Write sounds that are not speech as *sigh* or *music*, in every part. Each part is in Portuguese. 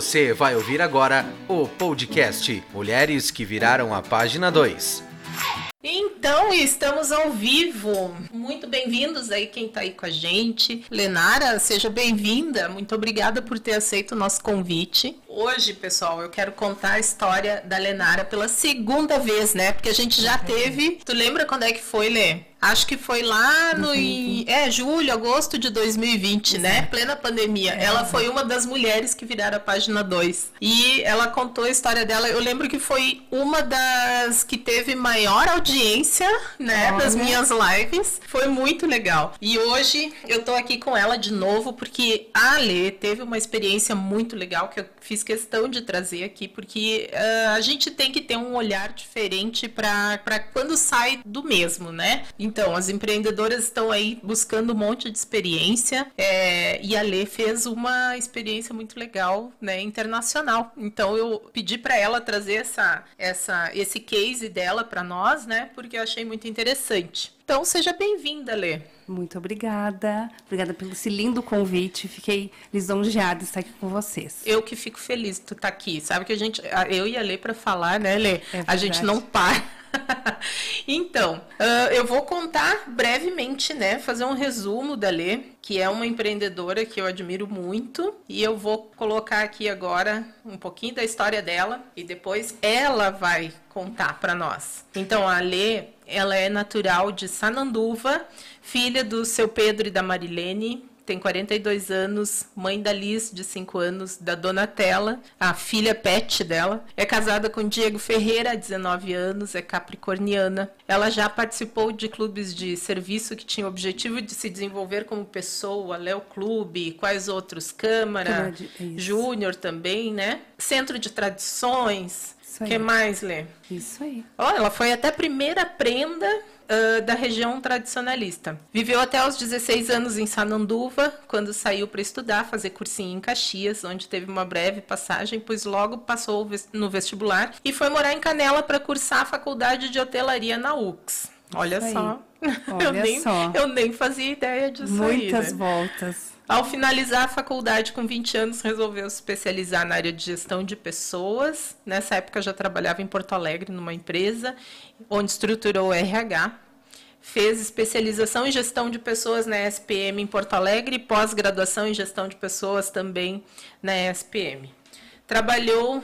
Você vai ouvir agora o podcast Mulheres que Viraram a Página 2. Então, estamos ao vivo. Muito bem-vindos aí quem está aí com a gente. Lenara, seja bem-vinda. Muito obrigada por ter aceito o nosso convite. Hoje, pessoal, eu quero contar a história da Lenara pela segunda vez, né? Porque a gente já teve. Tu lembra quando é que foi, Lê? Acho que foi lá no uhum. é, julho, agosto de 2020, né? Exato. né? Plena pandemia. É. Ela foi uma das mulheres que viraram a página 2. E ela contou a história dela. Eu lembro que foi uma das que teve maior audiência, né? Olha. Das minhas lives. Foi muito legal. E hoje eu tô aqui com ela de novo, porque a Ale teve uma experiência muito legal que eu fiz questão de trazer aqui, porque uh, a gente tem que ter um olhar diferente para quando sai do mesmo, né? Então, as empreendedoras estão aí buscando um monte de experiência é, e a Lê fez uma experiência muito legal, né, internacional. Então, eu pedi para ela trazer essa, essa, esse case dela para nós, né, porque eu achei muito interessante. Então, seja bem-vinda, Lê. Muito obrigada. Obrigada pelo esse lindo convite. Fiquei lisonjeada de estar aqui com vocês. Eu que fico feliz de tu estar aqui. Sabe que a gente, eu e a Lê para falar, né, Lê? É a gente não para. *laughs* então, eu vou contar brevemente, né? Fazer um resumo da Lê, que é uma empreendedora que eu admiro muito. E eu vou colocar aqui agora um pouquinho da história dela e depois ela vai contar para nós. Então, a Lê, ela é natural de Sananduva, filha do seu Pedro e da Marilene tem 42 anos, mãe da Liz, de 5 anos, da Donatella, a filha pet dela. É casada com Diego Ferreira, há 19 anos, é capricorniana. Ela já participou de clubes de serviço que tinham o objetivo de se desenvolver como pessoa, Léo Clube, quais outros? Câmara, é Júnior também, né? Centro de Tradições. O que mais, Lê? Isso aí. Olha, ela foi até primeira prenda uh, da região tradicionalista. Viveu até os 16 anos em Sananduva, quando saiu para estudar, fazer cursinho em Caxias, onde teve uma breve passagem, pois logo passou no vestibular e foi morar em Canela para cursar a faculdade de hotelaria na UX. Olha só. *laughs* Olha eu, nem, só. eu nem fazia ideia disso Muitas aí, né? voltas. Ao finalizar a faculdade com 20 anos, resolveu se especializar na área de gestão de pessoas. Nessa época já trabalhava em Porto Alegre numa empresa onde estruturou o RH. Fez especialização em gestão de pessoas na SPM em Porto Alegre e pós-graduação em gestão de pessoas também na SPM. Trabalhou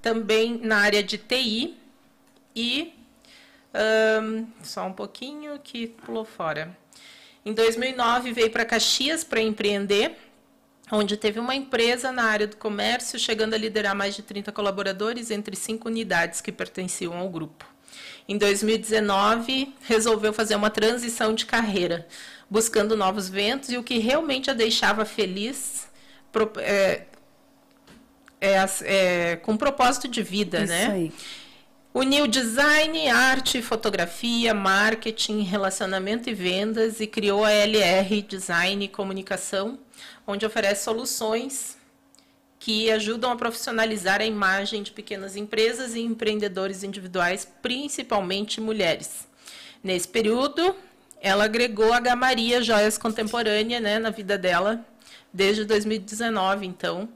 também na área de TI e um, só um pouquinho que pulou fora. Em 2009 veio para Caxias para empreender, onde teve uma empresa na área do comércio, chegando a liderar mais de 30 colaboradores entre cinco unidades que pertenciam ao grupo. Em 2019, resolveu fazer uma transição de carreira, buscando novos ventos e o que realmente a deixava feliz é, é, é, com propósito de vida, Isso né? Aí. Uniu design, arte, fotografia, marketing, relacionamento e vendas e criou a LR Design e Comunicação, onde oferece soluções que ajudam a profissionalizar a imagem de pequenas empresas e empreendedores individuais, principalmente mulheres. Nesse período, ela agregou a Gamaria Joias Contemporânea né, na vida dela, desde 2019, então,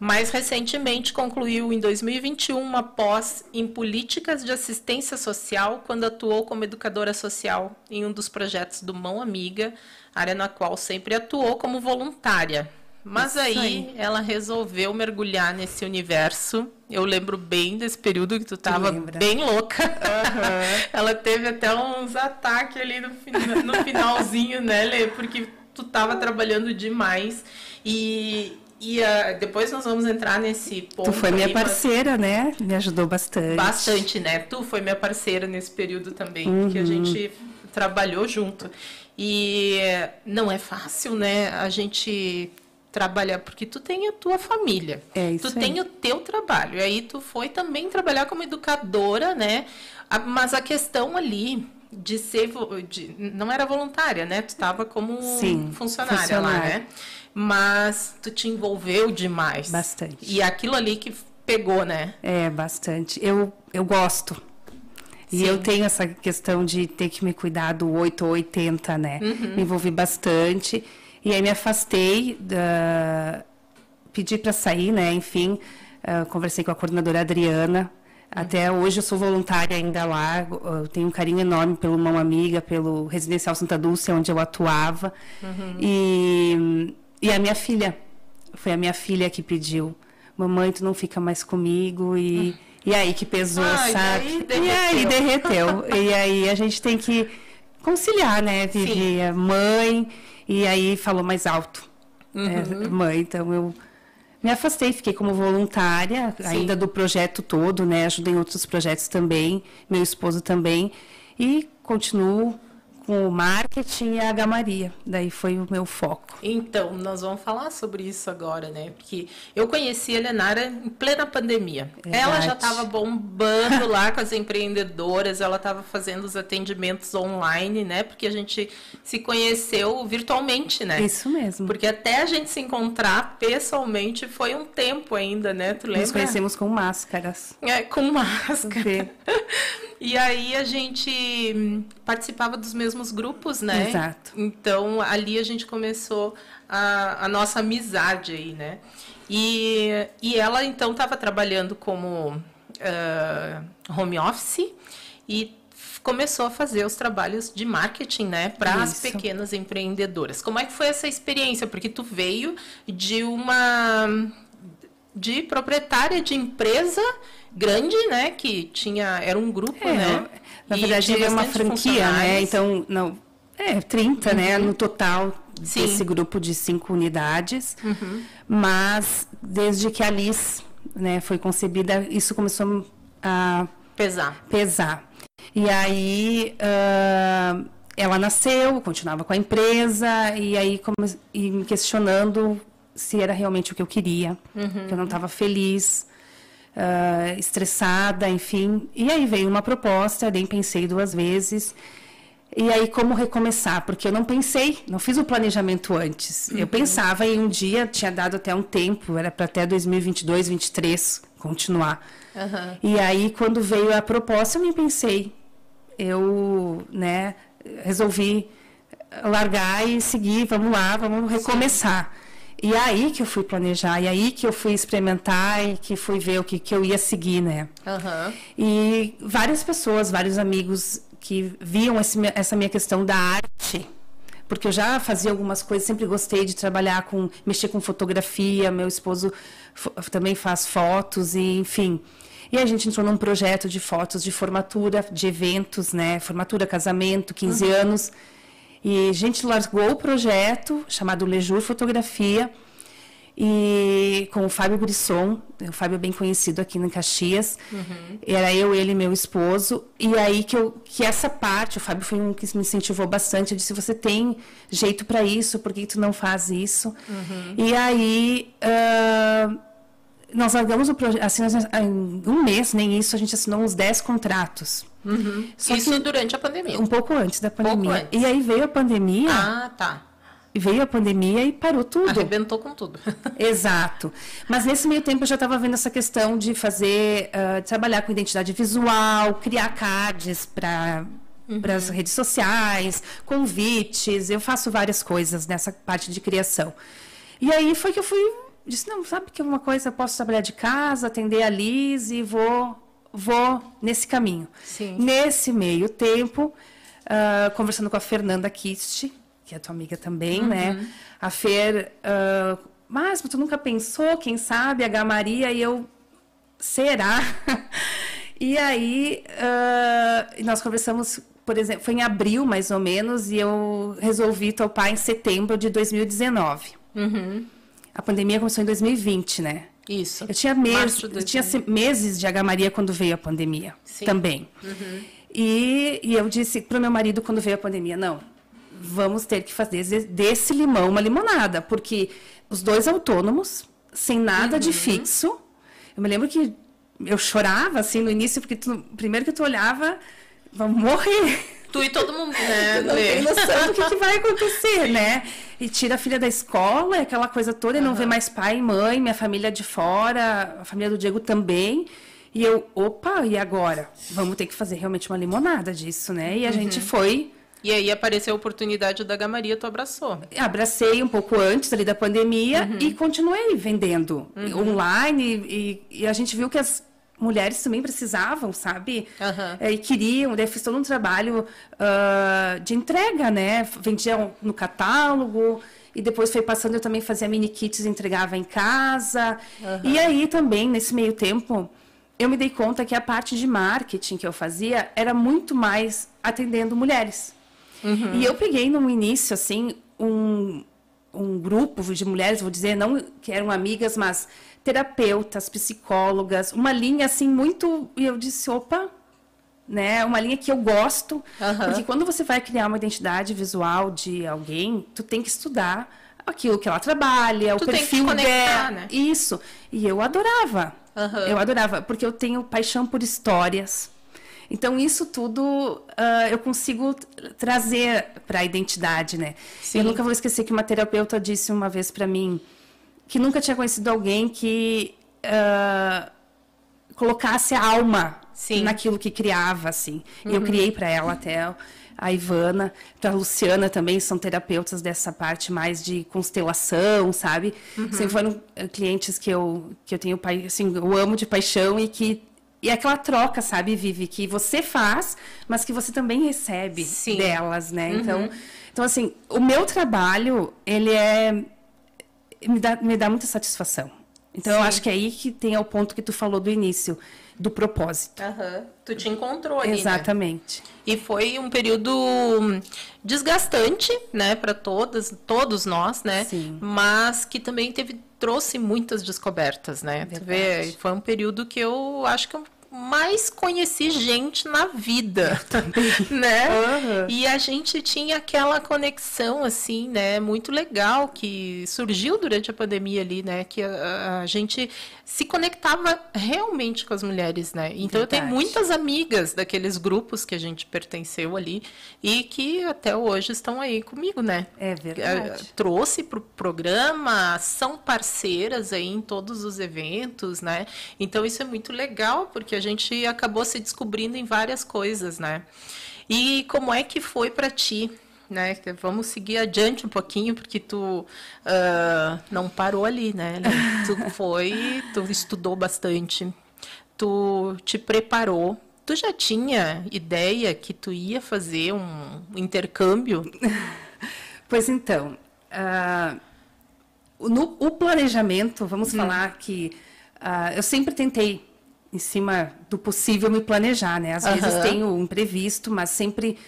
mais recentemente, concluiu em 2021 uma pós em políticas de assistência social, quando atuou como educadora social em um dos projetos do Mão Amiga, área na qual sempre atuou como voluntária. Mas aí, aí, ela resolveu mergulhar nesse universo. Eu lembro bem desse período que tu estava bem louca. Uhum. *laughs* ela teve até uns ataques ali no, no finalzinho, né, Lê? Porque tu estava trabalhando demais. E, e uh, depois nós vamos entrar nesse ponto. Tu foi minha parceira, mas... né? Me ajudou bastante. Bastante, né? Tu foi minha parceira nesse período também, uhum. que a gente trabalhou junto. E não é fácil, né? A gente trabalhar, porque tu tem a tua família, é tu aí. tem o teu trabalho, e aí tu foi também trabalhar como educadora, né? Mas a questão ali de ser, de, não era voluntária, né? Tu estava como Sim, funcionária, funcionária lá, né? Mas tu te envolveu demais. Bastante. E aquilo ali que pegou, né? É, bastante. Eu, eu gosto. E Sim. eu tenho essa questão de ter que me cuidar do 8 ou 80, né? Uhum. Me envolvi bastante. E aí me afastei da... pedi para sair, né? Enfim, uh, conversei com a coordenadora Adriana. Até hoje eu sou voluntária ainda lá. Eu tenho um carinho enorme pelo Mão Amiga, pelo Residencial Santa Dulce, onde eu atuava. Uhum. E, e a minha filha, foi a minha filha que pediu: Mamãe, tu não fica mais comigo? E, e aí que pesou, Ai, sabe? E aí derreteu. *laughs* e aí a gente tem que conciliar, né? Vivi mãe, e aí falou mais alto. Uhum. É, mãe, então eu me afastei, fiquei como voluntária, Sim. ainda do projeto todo, né? Ajudei em outros projetos também, meu esposo também, e continuo com o marketing e a gamaria. Daí foi o meu foco. Então, nós vamos falar sobre isso agora, né? Porque eu conheci a Lenara em plena pandemia. Verdade. Ela já estava bombando lá com as empreendedoras, ela estava fazendo os atendimentos online, né? Porque a gente se conheceu virtualmente, né? Isso mesmo. Porque até a gente se encontrar pessoalmente foi um tempo ainda, né? Tu lembra? Nos conhecemos com máscaras. É, com máscara. *laughs* E aí a gente participava dos mesmos grupos, né? Exato. Então ali a gente começou a, a nossa amizade aí, né? E, e ela então estava trabalhando como uh, home office e começou a fazer os trabalhos de marketing, né, para as pequenas empreendedoras. Como é que foi essa experiência? Porque tu veio de uma de proprietária de empresa grande, né? Que tinha. Era um grupo, é, né? Na verdade, é uma franquia, né? Então, não. É, 30, né, uhum. né? No total Sim. desse grupo de cinco unidades. Uhum. Mas desde que a Liz né, foi concebida, isso começou a pesar. pesar. E aí uh, ela nasceu, continuava com a empresa, e aí e me questionando se era realmente o que eu queria, uhum. que eu não estava feliz uh, estressada, enfim. E aí veio uma proposta, nem pensei duas vezes. E aí, como recomeçar? Porque eu não pensei, não fiz o planejamento antes. Uhum. Eu pensava em um dia, tinha dado até um tempo, era para até 2022, 2023 continuar. Uhum. E aí, quando veio a proposta, eu nem pensei. Eu, né, resolvi largar e seguir, vamos lá, vamos recomeçar. Sim. E aí que eu fui planejar, e aí que eu fui experimentar e que fui ver o que, que eu ia seguir, né? Uhum. E várias pessoas, vários amigos que viam esse, essa minha questão da arte, porque eu já fazia algumas coisas, sempre gostei de trabalhar com, mexer com fotografia, meu esposo também faz fotos, e enfim. E a gente entrou num projeto de fotos de formatura, de eventos, né? Formatura, casamento, 15 uhum. anos. E a gente largou o projeto chamado Lejur Fotografia e com o Fábio Brisson, o Fábio é bem conhecido aqui em Caxias. Uhum. Era eu, ele e meu esposo. E aí que, eu, que essa parte, o Fábio foi um que me incentivou bastante. Eu disse: você tem jeito para isso, por que tu não faz isso? Uhum. E aí. Uh, nós largamos o projeto, assim, em um mês, nem isso, a gente assinou uns 10 contratos. Uhum. Isso durante a pandemia? Um pouco antes da pandemia. Antes. E aí veio a pandemia. Ah, tá. Veio a pandemia e parou tudo. Arrebentou com tudo. *laughs* Exato. Mas nesse meio tempo eu já estava vendo essa questão de fazer, uh, trabalhar com identidade visual, criar cards para uhum. para as redes sociais, convites. Eu faço várias coisas nessa parte de criação. E aí foi que eu fui disse, não, sabe que uma coisa, eu posso trabalhar de casa, atender a Liz e vou, vou nesse caminho. Sim. Nesse meio tempo, uh, conversando com a Fernanda Kist, que é tua amiga também, né? uhum. né? A Fer, uh, mas tu nunca pensou, quem sabe, a Gamaria, e eu, será? *laughs* e aí, uh, nós conversamos, por exemplo, foi em abril, mais ou menos, e eu resolvi topar em setembro de 2019. Uhum. A pandemia começou em 2020, né? Isso. Eu tinha, meses, eu tinha meses de H. Maria quando veio a pandemia Sim. também. Uhum. E, e eu disse para o meu marido quando veio a pandemia, não, vamos ter que fazer desse limão uma limonada, porque os dois autônomos, sem nada uhum. de fixo. Eu me lembro que eu chorava assim no início, porque tu, primeiro que tu olhava, vamos morrer. Tu e todo mundo, né? não tem noção do que, que, vai acontecer, né? E tira a filha da escola, aquela coisa toda, e não vê mais pai e mãe, minha família de fora, a família do Diego também. E eu, opa, e agora? Vamos ter que fazer realmente uma limonada disso, né? E a uhum. gente foi E aí apareceu a oportunidade da Gamaria, tu abraçou. Abracei um pouco antes ali da pandemia uhum. e continuei vendendo uhum. online e, e, a gente viu que as mulheres também precisavam, sabe? Uhum. E queriam, daí fiz todo um trabalho uh, de entrega, né? Vendia no catálogo e depois foi passando, eu também fazia mini kits, entregava em casa. E aí também, nesse meio tempo, eu me dei conta que a parte de marketing que eu fazia era muito mais atendendo mulheres. Uhum. E eu peguei no início, assim, um, um grupo de mulheres, vou dizer, não que eram amigas, mas terapeutas, psicólogas, uma linha assim muito. E eu disse, opa, né? Uma linha que eu gosto, uhum. porque quando você vai criar uma identidade visual de alguém, tu tem que estudar aquilo que ela trabalha, tu o perfil dela, né? isso. E eu adorava. Uhum. Eu adorava, porque eu tenho paixão por histórias. Então, isso tudo uh, eu consigo trazer para a identidade, né? Sim. Eu nunca vou esquecer que uma terapeuta disse uma vez para mim que nunca tinha conhecido alguém que uh, colocasse a alma Sim. naquilo que criava, assim. Uhum. E eu criei para ela até a Ivana, para a Luciana também, são terapeutas dessa parte mais de constelação, sabe? Uhum. Sempre foram eh, clientes que eu, que eu tenho, assim, eu amo de paixão e que e é aquela troca, sabe, Vivi, que você faz, mas que você também recebe Sim. delas, né? Uhum. Então, então, assim, o meu trabalho, ele é... Me dá, me dá muita satisfação. Então, Sim. eu acho que é aí que tem o ponto que tu falou do início, do propósito. Uhum. Tu te encontrou ali, né? Exatamente. Né? E foi um período desgastante, né, para todas, todos nós, né? Sim. Mas que também teve trouxe muitas descobertas, né? Tu vê, foi um período que eu acho que eu mais conheci gente na vida, *laughs* né? Uhum. E a gente tinha aquela conexão assim, né, muito legal que surgiu durante a pandemia ali, né, que a, a gente se conectava realmente com as mulheres, né? Então Verdade. eu tenho muitas amigas daqueles grupos que a gente pertenceu ali e que até hoje estão aí comigo, né? É verdade. Trouxe para o programa, são parceiras aí em todos os eventos, né? Então isso é muito legal porque a gente acabou se descobrindo em várias coisas, né? E como é que foi para ti? Né? Vamos seguir adiante um pouquinho, porque tu uh, não parou ali, né? *laughs* Tu foi, tu estudou bastante, tu te preparou. Tu já tinha ideia que tu ia fazer um intercâmbio? *laughs* Pois então, uh, no o planejamento, vamos hum. falar que uh, eu sempre tentei em cima do possível me planejar, né? Às uhum. vezes tem o imprevisto, mas sempre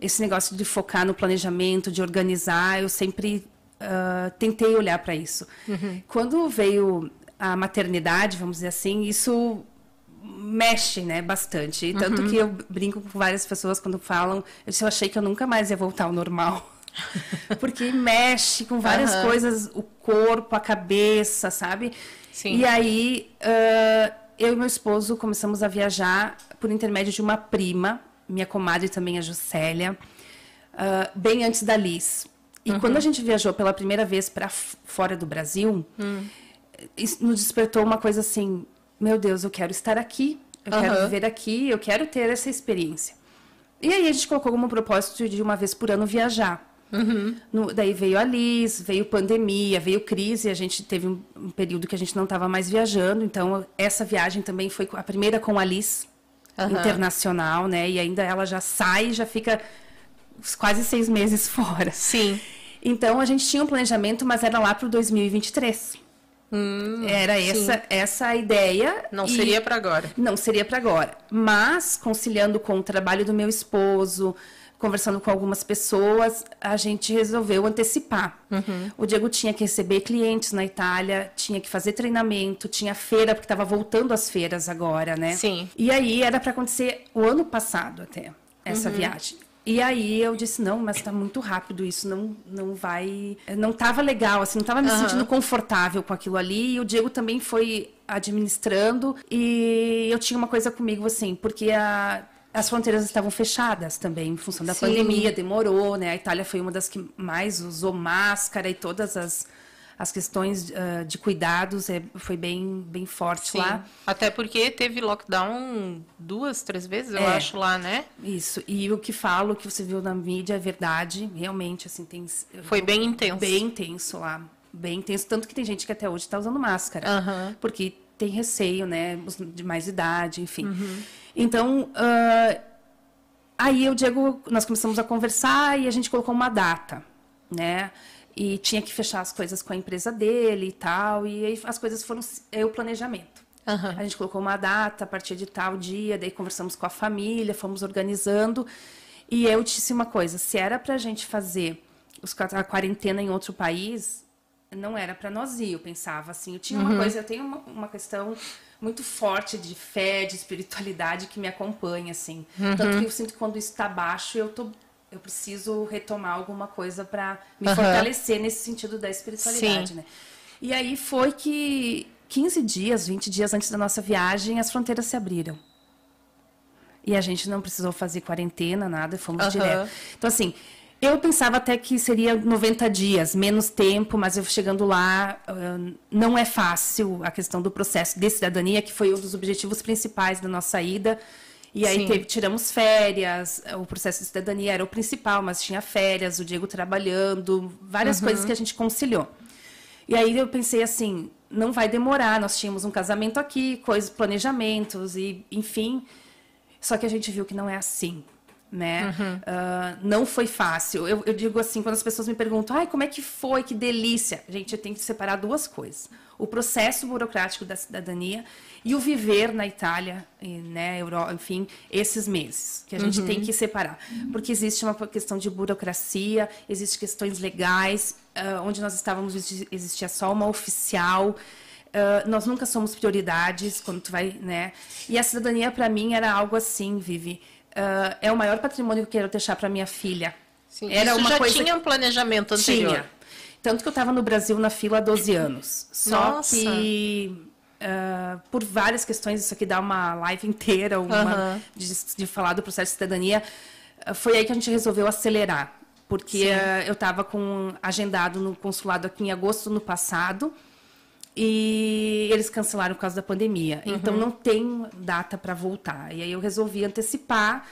esse negócio de focar no planejamento, de organizar, eu sempre uh, tentei olhar para isso. Uhum. Quando veio a maternidade, vamos dizer assim, isso mexe, né, bastante. Tanto uhum. que eu brinco com várias pessoas quando falam, eu, disse, eu achei que eu nunca mais ia voltar ao normal. *laughs* Porque mexe com várias uhum. coisas, o corpo, a cabeça, sabe? Sim. E aí, uh, eu e meu esposo começamos a viajar por intermédio de uma prima, minha comadre também, a Juscelia, uh, bem antes da Liz. E uhum. quando a gente viajou pela primeira vez para fora do Brasil, uhum. nos despertou uma coisa assim: meu Deus, eu quero estar aqui, eu uhum. quero viver aqui, eu quero ter essa experiência. E aí a gente colocou como propósito de uma vez por ano viajar. Uhum. No, daí veio a Liz, veio pandemia, veio crise, a gente teve um, um período que a gente não estava mais viajando, então essa viagem também foi a primeira com a Liz, uhum. internacional, né? E ainda ela já sai, já fica quase seis meses *laughs* fora. Sim. Então a gente tinha um planejamento, mas era lá para o 2023. Hum, era essa sim. essa a ideia. Não seria para agora. Não seria para agora. Mas conciliando com o trabalho do meu esposo, conversando com algumas pessoas, a gente resolveu antecipar. Uhum. O Diego tinha que receber clientes na Itália, tinha que fazer treinamento, tinha feira, porque estava voltando às feiras agora, né? Sim. E aí era para acontecer o ano passado até, essa uhum. viagem. E aí eu disse, não, mas está muito rápido isso, não, não vai... Não estava legal, assim, não estava me uhum. sentindo confortável com aquilo ali. E o Diego também foi administrando. E eu tinha uma coisa comigo, assim, porque a as fronteiras estavam fechadas também, em função da Sim. pandemia, demorou, né? A Itália foi uma das que mais usou máscara e todas as, as questões uh, de cuidados é, foi bem, bem forte Sim. lá. Até porque teve lockdown duas, três vezes, eu é, acho, lá, né? Isso. E o que falo, o que você viu na mídia, é verdade. Realmente, assim, tem. Foi bem intenso. Bem intenso lá. Bem intenso. Tanto que tem gente que até hoje está usando máscara. Uhum. Porque tem receio, né? De mais idade, enfim. Uhum. Então. Uh, aí o Diego, nós começamos a conversar e a gente colocou uma data, né? e tinha que fechar as coisas com a empresa dele e tal. E aí as coisas foram é o planejamento. Uhum. A gente colocou uma data a partir de tal dia, daí conversamos com a família, fomos organizando. E eu disse uma coisa: se era para a gente fazer a quarentena em outro país, não era para nós ir. Eu pensava assim. Eu tinha uma uhum. coisa, eu tenho uma, uma, questão muito forte de fé, de espiritualidade que me acompanha, assim. Uhum. Tanto que eu sinto que quando isso está baixo, eu tô eu preciso retomar alguma coisa para me uhum. fortalecer nesse sentido da espiritualidade, Sim. né? E aí foi que 15 dias, 20 dias antes da nossa viagem, as fronteiras se abriram. E a gente não precisou fazer quarentena, nada, fomos uhum. direto. Então, assim, eu pensava até que seria 90 dias, menos tempo, mas eu chegando lá, não é fácil a questão do processo de cidadania, que foi um dos objetivos principais da nossa ida. E aí teve, tiramos férias, o processo de cidadania era o principal, mas tinha férias, o Diego trabalhando, várias uhum. coisas que a gente conciliou. E aí eu pensei assim, não vai demorar, nós tínhamos um casamento aqui, coisas, planejamentos e enfim. Só que a gente viu que não é assim, né? Uhum. Uh, não foi fácil. Eu, eu, digo assim, quando as pessoas me perguntam, ai, como é que foi, que delícia. Gente, eu tenho que separar duas coisas. O processo burocrático da cidadania e o viver na Itália, né, Europa, enfim, esses meses, que a gente uhum. tem que separar. Porque existe uma questão de burocracia, existem questões legais, uh, onde nós estávamos, existia só uma oficial. Uh, nós nunca somos prioridades quando tu vai, né? E a cidadania para mim era algo assim, Vivi. Uh, é o maior patrimônio que eu quero deixar para minha filha. Sim, era isso uma já coisa tinha um planejamento anterior. Tinha. Tanto que eu estava no Brasil na fila há 12 anos. Só Nossa. que Uh, por várias questões, isso aqui dá uma live inteira uma, uhum. de, de, falar do processo de cidadania. Uh, foi aí que a gente resolveu acelerar, porque eu estava com agendado no consulado aqui em agosto no passado e eles cancelaram por causa da pandemia. Uhum. Então não tem data para voltar. E aí eu resolvi antecipar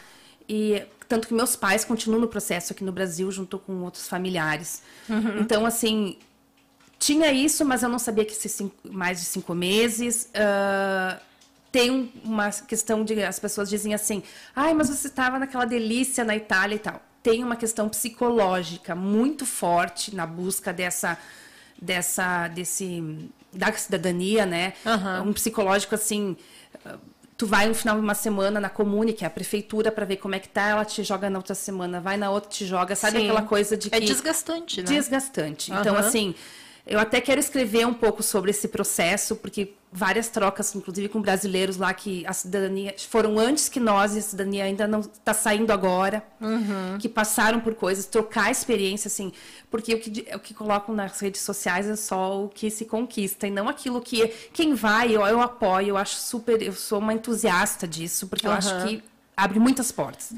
e tanto que meus pais continuam no processo aqui no Brasil junto com outros familiares. Uhum. Então assim tinha isso, mas eu não sabia que ser mais de cinco meses. Uh, tem uma questão de. As pessoas dizem assim, ai, mas você estava naquela delícia na Itália e tal. Tem uma questão psicológica muito forte na busca dessa. dessa desse da cidadania, né? Uhum. Um psicológico assim. Tu vai no final de uma semana na comune, que é a prefeitura, para ver como é que tá, ela te joga na outra semana, vai na outra, te joga, sabe Sim. aquela coisa de é que... É desgastante, né? Desgastante. Uhum. Então, assim, eu até quero escrever um pouco sobre esse processo, porque várias trocas, inclusive com brasileiros lá, que a cidadania foram antes que nós, e a cidadania ainda não está saindo agora, uhum. que passaram por coisas, trocar experiência, assim, porque o que, o que colocam nas redes sociais é só o que se conquista, e não aquilo que quem vai, eu, eu apoio, eu acho super, eu sou uma entusiasta disso, porque uhum. eu acho que abre muitas portas.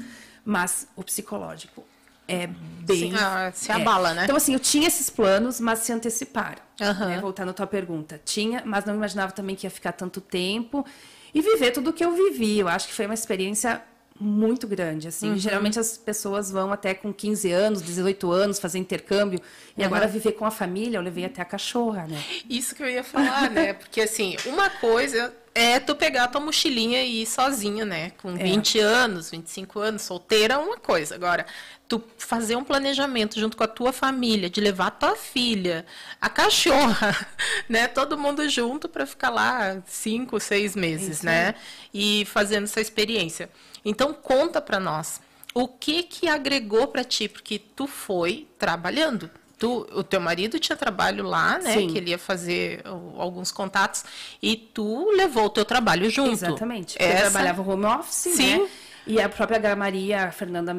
Mas o psicológico é bem. Ah, se abala, é. né? Então, assim, eu tinha esses planos, mas se anteciparam. Uhum. Né? Voltando à tua pergunta. Tinha, mas não imaginava também que ia ficar tanto tempo e viver tudo o que eu vivi. Eu acho que foi uma experiência muito grande, assim. Uhum. Geralmente as pessoas vão até com 15 anos, 18 anos fazer intercâmbio e uhum. agora viver com a família, eu levei até a cachorra, né? Isso que eu ia falar, né? *laughs* Porque assim, uma coisa é tu pegar a tua mochilinha e ir sozinha, né? Com 20 é. anos, 25 anos, solteira é uma coisa. Agora, tu fazer um planejamento junto com a tua família, de levar a tua filha, a cachorra, *laughs* né? Todo mundo junto para ficar lá cinco, seis meses, Isso. né? E fazendo essa experiência. Então conta para nós o que que agregou para ti, porque tu foi trabalhando. Tu, o teu marido tinha trabalho lá, né? Sim. Que ele ia fazer alguns contatos e tu levou o teu trabalho junto. Exatamente. Essa... Eu trabalhava home office, Sim. né? E a própria Maria, a Fernanda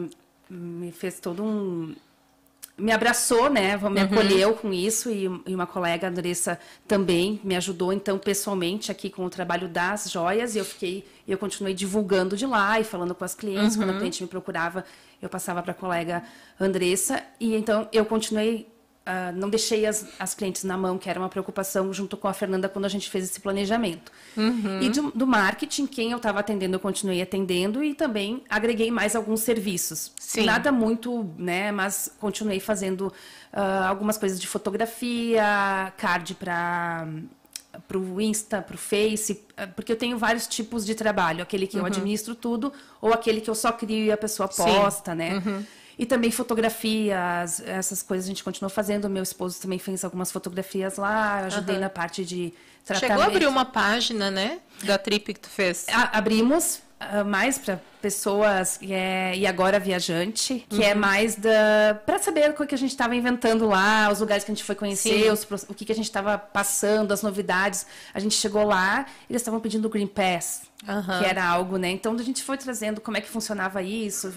me fez todo um me abraçou, né? Me uhum. acolheu com isso e, uma colega, a Andressa, também me ajudou, então, pessoalmente aqui com o trabalho das joias. E eu fiquei, eu continuei divulgando de lá e falando com as clientes. Uhum. Quando a uhum. cliente me procurava, eu passava para a colega Andressa. E então eu continuei uh, não deixei as, as clientes na mão, que era uma preocupação junto com a Fernanda quando a gente fez esse planejamento. Uhum. E do, do, marketing, quem eu estava atendendo, eu continuei atendendo e também agreguei mais alguns serviços. Sim. Nada muito, né? Mas continuei fazendo uh, algumas coisas de fotografia, card para para o Insta, para o Face, porque eu tenho vários tipos de trabalho, aquele que uhum. eu administro tudo ou aquele que eu só crio e a pessoa posta, Sim. né? Uhum. E também fotografias, essas coisas a gente continuou fazendo. Meu esposo também fez algumas fotografias lá, ajudei uhum. na parte de tratamento. Chegou a abrir uma página, né? Da trip que tu fez. A, abrimos uh, mais para pessoas é, e agora viajante, que é uhum. é mais da para saber o que a gente estava inventando lá, os lugares que a gente foi conhecer, os, o que, que a gente estava passando, as novidades. A gente chegou lá, eles estavam pedindo Green Pass, uhum. que era algo, né? Então a gente foi trazendo como é que funcionava isso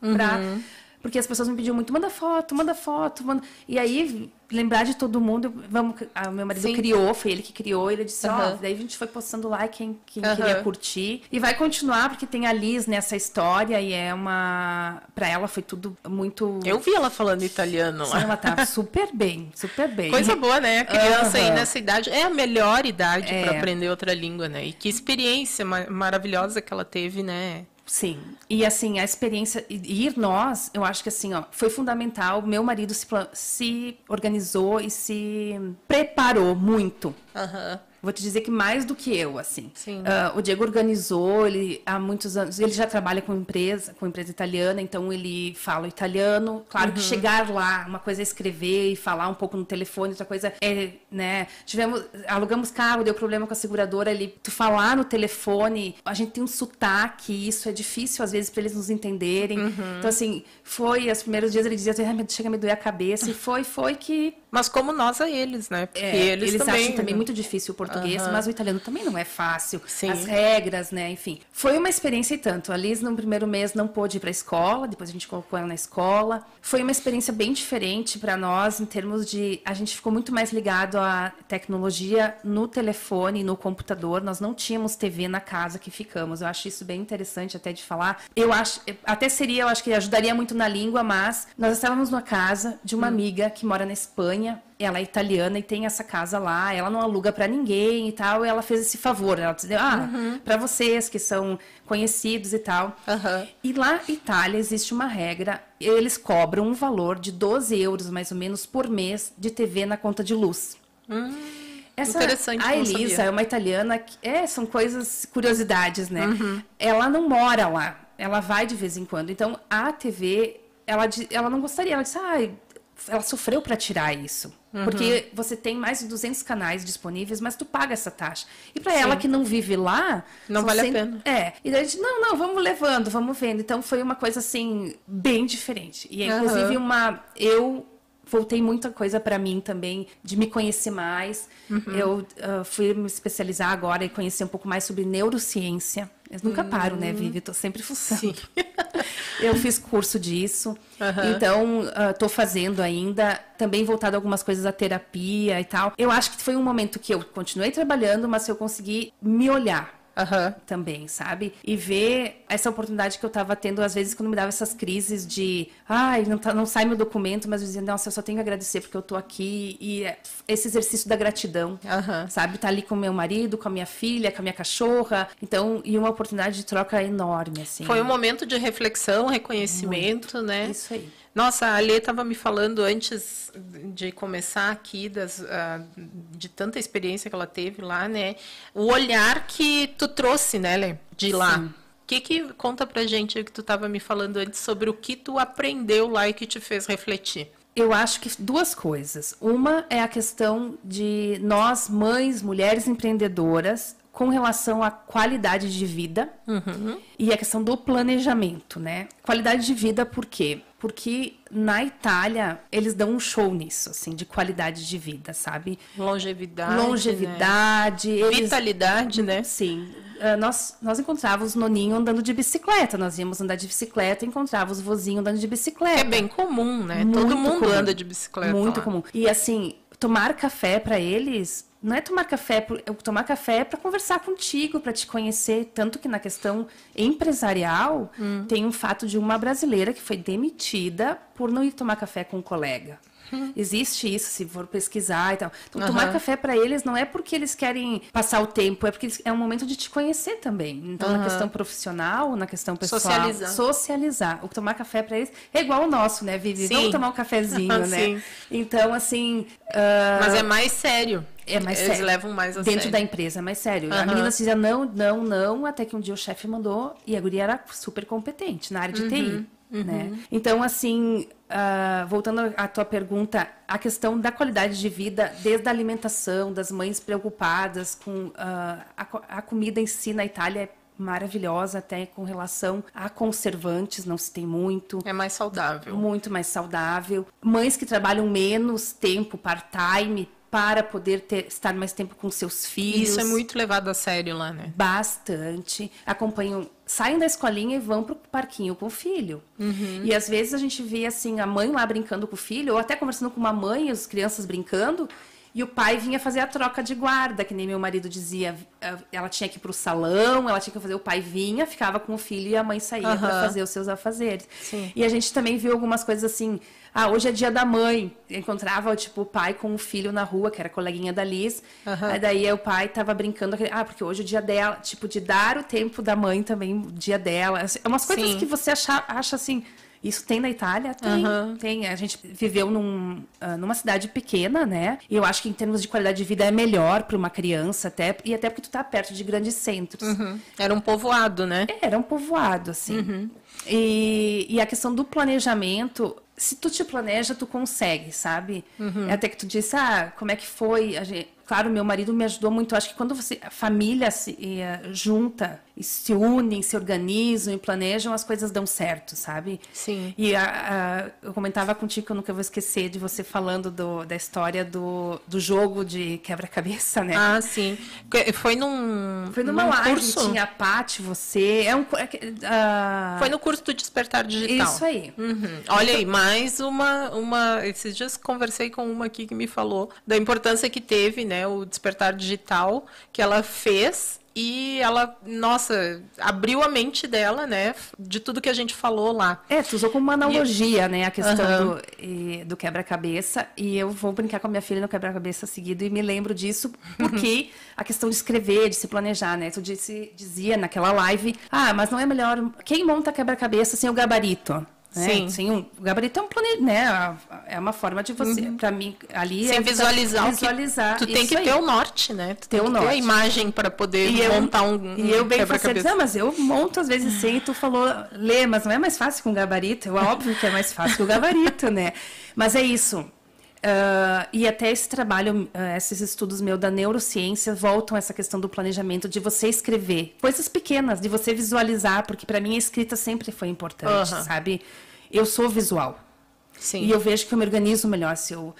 para uhum porque as pessoas me pediam muito, manda foto, manda foto, manda... E aí, lembrar de todo mundo, vamos, o meu marido Sim. criou, foi ele que criou, ele disse, ó, uhum. oh, daí a gente foi postando lá quem, quem uhum. queria curtir. E vai continuar, porque tem a Liz nessa história, e é uma... Pra ela foi tudo muito... Eu vi ela falando italiano lá. Sim, ela tá super bem, super bem. Coisa boa, né? A criança uhum. aí nessa idade, é a melhor idade é. para aprender outra língua, né? E que experiência maravilhosa que ela teve, né? Sim. E assim, a experiência. Ir nós, eu acho que assim, ó, foi fundamental. Meu marido se, se organizou e se preparou muito. Uhum. Vou te dizer que mais do que eu, assim. Uh, o Diego organizou, ele há muitos anos, ele já trabalha com empresa, com empresa italiana, então ele fala italiano. Claro uhum. que chegar lá, uma coisa é escrever e falar um pouco no telefone, outra coisa é, né? Tivemos, alugamos carro, deu problema com a seguradora, ele, tu falar no telefone, a gente tem um sotaque, isso é difícil às vezes para eles nos entenderem. Uhum. Então assim, foi, os primeiros dias ele dizia, ah, chega a me doer a cabeça, e foi, foi que mas como nós a eles, né? Porque é, eles, eles também... acham também muito difícil o português, uhum. mas o italiano também não é fácil. Sim. As regras, né? Enfim. Foi uma experiência e tanto. A Liz, no primeiro mês, não pôde ir para a escola, depois a gente colocou ela na escola. Foi uma experiência bem diferente para nós, em termos de. A gente ficou muito mais ligado à tecnologia no telefone, no computador. Nós não tínhamos TV na casa que ficamos. Eu acho isso bem interessante até de falar. Eu acho. Até seria, eu acho que ajudaria muito na língua, mas nós estávamos numa casa de uma hum. amiga que mora na Espanha ela é italiana e tem essa casa lá, ela não aluga para ninguém e tal, e ela fez esse favor, ela disse, ah, uhum. para vocês que são conhecidos e tal. Uhum. E lá Itália existe uma regra, eles cobram um valor de 12 euros mais ou menos por mês de TV na conta de luz. Hum, Essa, interessante. A Elisa é uma italiana, que, é, são coisas, curiosidades, né? Uhum. Ela não mora lá, ela vai de vez em quando. Então a TV, ela, ela não gostaria, ela disse, ah, ela sofreu para tirar isso. Uhum. Porque você tem mais de 200 canais disponíveis, mas tu paga essa taxa. E para ela que não vive lá... Não vale a pena. É. E daí a gente, não, não, vamos levando, vamos vendo. Então foi uma coisa, assim, bem diferente. E inclusive uhum. uma... Eu voltei muita coisa para mim também, de me conhecer mais. Uhum. Eu uh, fui me especializar agora e conhecer um pouco mais sobre neurociência. Eu nunca uhum. paro, né, Vivi? Estou sempre fuçando. *laughs* eu fiz curso disso. Uhum. Então, estou uh, fazendo ainda. Também voltado algumas coisas à terapia e tal. Eu acho que foi um momento que eu continuei trabalhando, mas eu consegui me olhar Uhum. também, sabe? E ver essa oportunidade que eu tava tendo, às vezes, quando me dava essas crises de ai, não, tá, não sai meu documento, mas eu dizia, nossa, eu só tenho que agradecer porque eu tô aqui. E é esse exercício da gratidão, uhum. sabe? Tá ali com meu marido, com a minha filha, com a minha cachorra. Então, e uma oportunidade de troca enorme, assim. Foi um momento de reflexão, reconhecimento, Muito. né? Isso aí. Nossa, a Alê estava me falando antes de começar aqui das, uh, de tanta experiência que ela teve lá, né? O olhar que tu trouxe, né, Lê, de lá. O que que conta pra gente que tu estava me falando antes sobre o que tu aprendeu lá e que te fez refletir? Eu acho que duas coisas. Uma é a questão de nós, mães, mulheres empreendedoras, com relação à qualidade de vida uhum. e a questão do planejamento, né? Qualidade de vida por quê? Porque na Itália eles dão um show nisso, assim, de qualidade de vida, sabe? Longevidade. Longevidade. Né? Eles... Vitalidade, né? Sim. Uh, nós, nós encontrávamos noninho andando de bicicleta. Nós íamos andar de bicicleta e encontrávamos o vozinho andando de bicicleta. É bem comum, né? Muito Todo mundo comum. anda de bicicleta. Muito lá. comum. E assim, tomar café para eles não é tomar café, tomar café é para conversar contigo, para te conhecer, tanto que na questão empresarial hum. tem um fato de uma brasileira que foi demitida por não ir tomar café com um colega. Existe isso, se for pesquisar e tal. Então, Aham. tomar café para eles não é porque eles querem passar o tempo, é porque é um momento de te conhecer também. Então, na Aham. questão profissional, na questão pessoal, Socializar. socializar. O tomar café para eles é igual o nosso, né, Vivi? Sim. Vamos tomar um cafezinho, *laughs* né? Sim. Então, assim, ah, Mas é mais sério. É mais Eles sério. levam mais a dentro sério. da empresa, mas sério. A Aham. menina dizia não, não, não, até que um dia o chefe mandou e a guria era super competente na área de Uhum, TI. Né? Então, assim, ah, voltando à tua pergunta, a questão da qualidade de vida, desde a alimentação, das mães preocupadas com ah, a, a comida em si na Itália é maravilhosa, até com relação a conservantes, não se tem muito É mais saudável. muito mais saudável. Mães que trabalham menos tempo, part-time, para poder ter, estar mais tempo com seus filhos. Isso é muito levado a sério lá, né? Bastante. Acompanham, saem da escolinha e vão pro parquinho com o filho. Uhum. E às vezes a gente vê assim, a mãe lá brincando com o filho, ou até conversando com uma mãe, as crianças brincando. E o pai vinha fazer a troca de guarda, que nem meu marido dizia. eh, Ela tinha que ir pro salão, ela tinha que fazer. O pai vinha, ficava com o filho e a mãe saía para Aham. fazer os seus afazeres. Sim. E a gente também viu algumas coisas assim. Ah, hoje é dia da mãe. Eu encontrava, tipo, o pai com o filho na rua, que era coleguinha da Liz. Aham. Aí daí o pai tava brincando. Ah, porque hoje é o dia dela. Tipo, de dar o tempo da mãe também, o dia dela. É umas coisas Sim. que você acha, acha assim. Isso tem na Itália? Tem, Aham. tem. A gente viveu num, ah, numa cidade pequena, né? E eu acho que em termos de qualidade de vida é melhor para uma criança, até. E até porque tu tá perto de grandes centros. Uhum. Era um povoado, né? Era um povoado, assim. Uhum. E, e a questão do planejamento, se tu te planeja, tu consegue, sabe? Uhum. Até que tu disse, ah, como é que foi? Claro, meu marido me ajudou muito. Acho que quando você, a família se eh, junta e se unem, se organizam e planejam, as coisas dão certo, sabe? Sim. E a- a- eu comentava contigo que eu nunca vou esquecer de você falando do- da história do, do jogo de quebra-cabeça, né? Ah, sim. Foi num. Foi numa num live, curso. tinha a Paty, você. É um. ah, Foi no curso do Despertar Digital. Isso aí. Uhum. Olha aí, mais uma, uma. Esses dias conversei com uma aqui que me falou da importância que teve, né, o despertar digital que ela fez e ela, nossa, abriu a mente dela, né, de tudo que a gente falou lá. É, tu usou como uma analogia, né, a questão Aham. do, e- do quebra-cabeça. E eu vou brincar com a minha filha no quebra-cabeça seguido e me lembro disso porque *laughs* a questão de escrever, de se planejar, né? Tu disse, dizia naquela live, ah, mas não é melhor. Quem monta quebra-cabeça sem o gabarito? Né? Sim. Sem um, o gabarito é um plane, né? É uma forma de você, pra mim, ali Uhum. Sem é visualizar, que- visualizar. tu tem que aí. ter o norte, né? Tu tem o que ter a norte. imagem para poder E eu, montar um, e eu bem quebra-cabeça. não, mas eu monto às vezes sem, e tu falou, Lê, mas não é mais fácil com gabarito? Eu, óbvio que é mais fácil com o gabarito, né? Mas é isso. Ah, e até esse trabalho, ah, esses estudos meus da neurociência voltam a essa questão do planejamento, de você escrever coisas pequenas, de você visualizar, porque para mim a escrita sempre foi importante, Aham. sabe? Eu sou visual. Sim. E eu vejo que eu me organizo melhor se eu.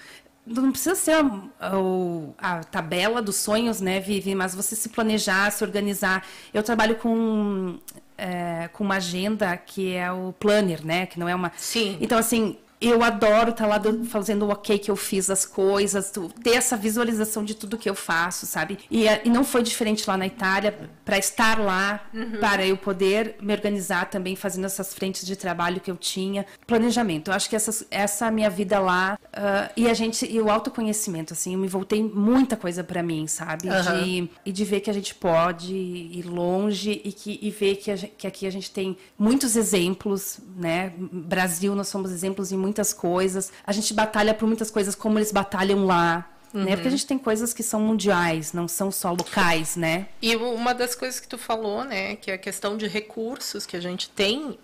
Não precisa ser a, o- a tabela dos sonhos, né, Vivi? Mas você se planejar, se organizar. Eu trabalho com, é, com uma agenda que é o planner, né? Que não é uma. Sim. Então, assim, eu adoro estar lá do- fazendo o ok que eu fiz as coisas, ter essa visualização de tudo que eu faço, sabe? E, é- e não foi diferente lá na Itália, para estar lá, para eu poder me organizar também, fazendo essas frentes de trabalho que eu tinha. Planejamento. Eu acho que essas, essa minha vida lá, ah, e a gente, e o autoconhecimento, assim, eu me voltei muita coisa para mim, sabe? Aham. De, e de ver que a gente pode ir longe e, que, e ver que, a que aqui a gente tem muitos exemplos, né? Brasil, nós somos exemplos em muitas coisas. A gente batalha por muitas coisas como eles batalham lá. Né? Porque a gente tem coisas que são mundiais, não são só locais, né? E uma das coisas que tu falou, né, que é a questão de recursos que a gente tem,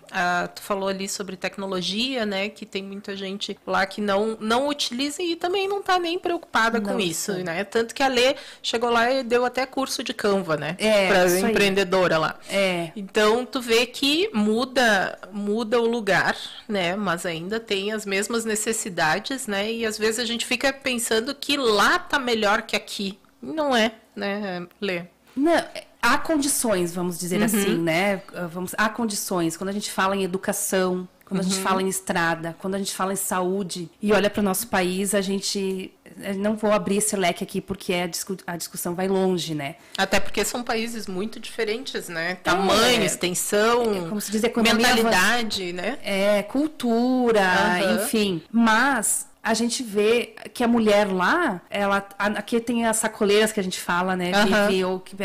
tu falou ali sobre tecnologia, né, que tem muita gente lá que não, não utiliza e também não tá nem preocupada com Não isso, está. né? Tanto que a Lê chegou lá e deu até curso de Canva, né, É, pra isso aí. empreendedora lá. É. Então tu vê que muda, muda o lugar, né? Mas ainda tem as mesmas necessidades, né? E às vezes a gente fica pensando que lá tá melhor que aqui. Não é, né, Lê? Não, é, há condições, vamos dizer Uhum. assim, né? Ah, Vamos, há condições. Quando a gente fala em educação, quando a gente Uhum. fala em estrada, quando a gente fala em saúde e olha para o nosso país, a gente. eu Não vou abrir esse leque aqui porque a, discu- a discussão vai longe, né? Até porque são países muito diferentes, né? Tamanho, É. extensão, como se diz, economia mentalidade, né? É, cultura, Aham. enfim. Mas a gente vê que a mulher lá, ela aqui tem as sacoleiras que a gente fala, né? Que, ou que,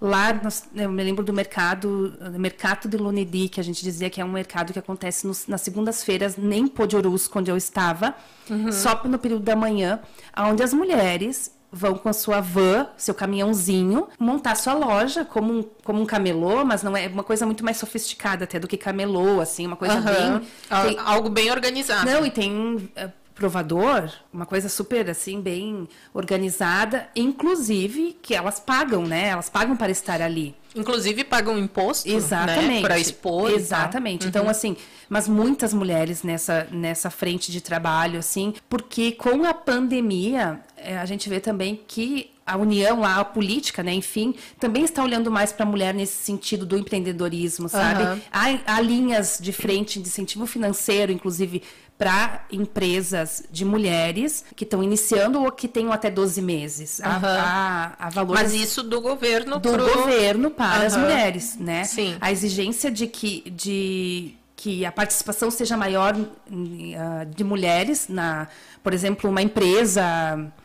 lá nós, eu me lembro do mercado, do mercado de Lunedi, que a gente dizia que é um mercado que acontece nos, nas segundas-feiras, nem Podiorusco, onde eu estava, uhum. só no período da manhã, onde as mulheres vão com a sua van, seu caminhãozinho, montar sua loja como um, como um camelô, mas não é uma coisa muito mais sofisticada até do que camelô, assim, uma coisa uhum. bem... Tem... Algo bem organizado. Não, e tem eh, provador, uma coisa super assim bem organizada, inclusive que elas pagam, né? Elas pagam para estar ali. Inclusive pagam imposto, né? exatamente, né? para expor. Exatamente. Então uhum. assim, mas muitas mulheres nessa nessa frente de trabalho assim, porque com a pandemia eh, a gente vê também que a união, a política, né, enfim, também está olhando mais para a mulher nesse sentido do empreendedorismo, sabe? Uhum. Há, há linhas de frente de incentivo financeiro, inclusive para empresas de mulheres que estão iniciando ou que tenham até 12 meses. Uhum. A, a, a valores Mas isso do governo do pro... governo para uhum. as mulheres, né? Sim. A exigência de que de que a participação seja maior uh, de mulheres na, por exemplo, uma empresa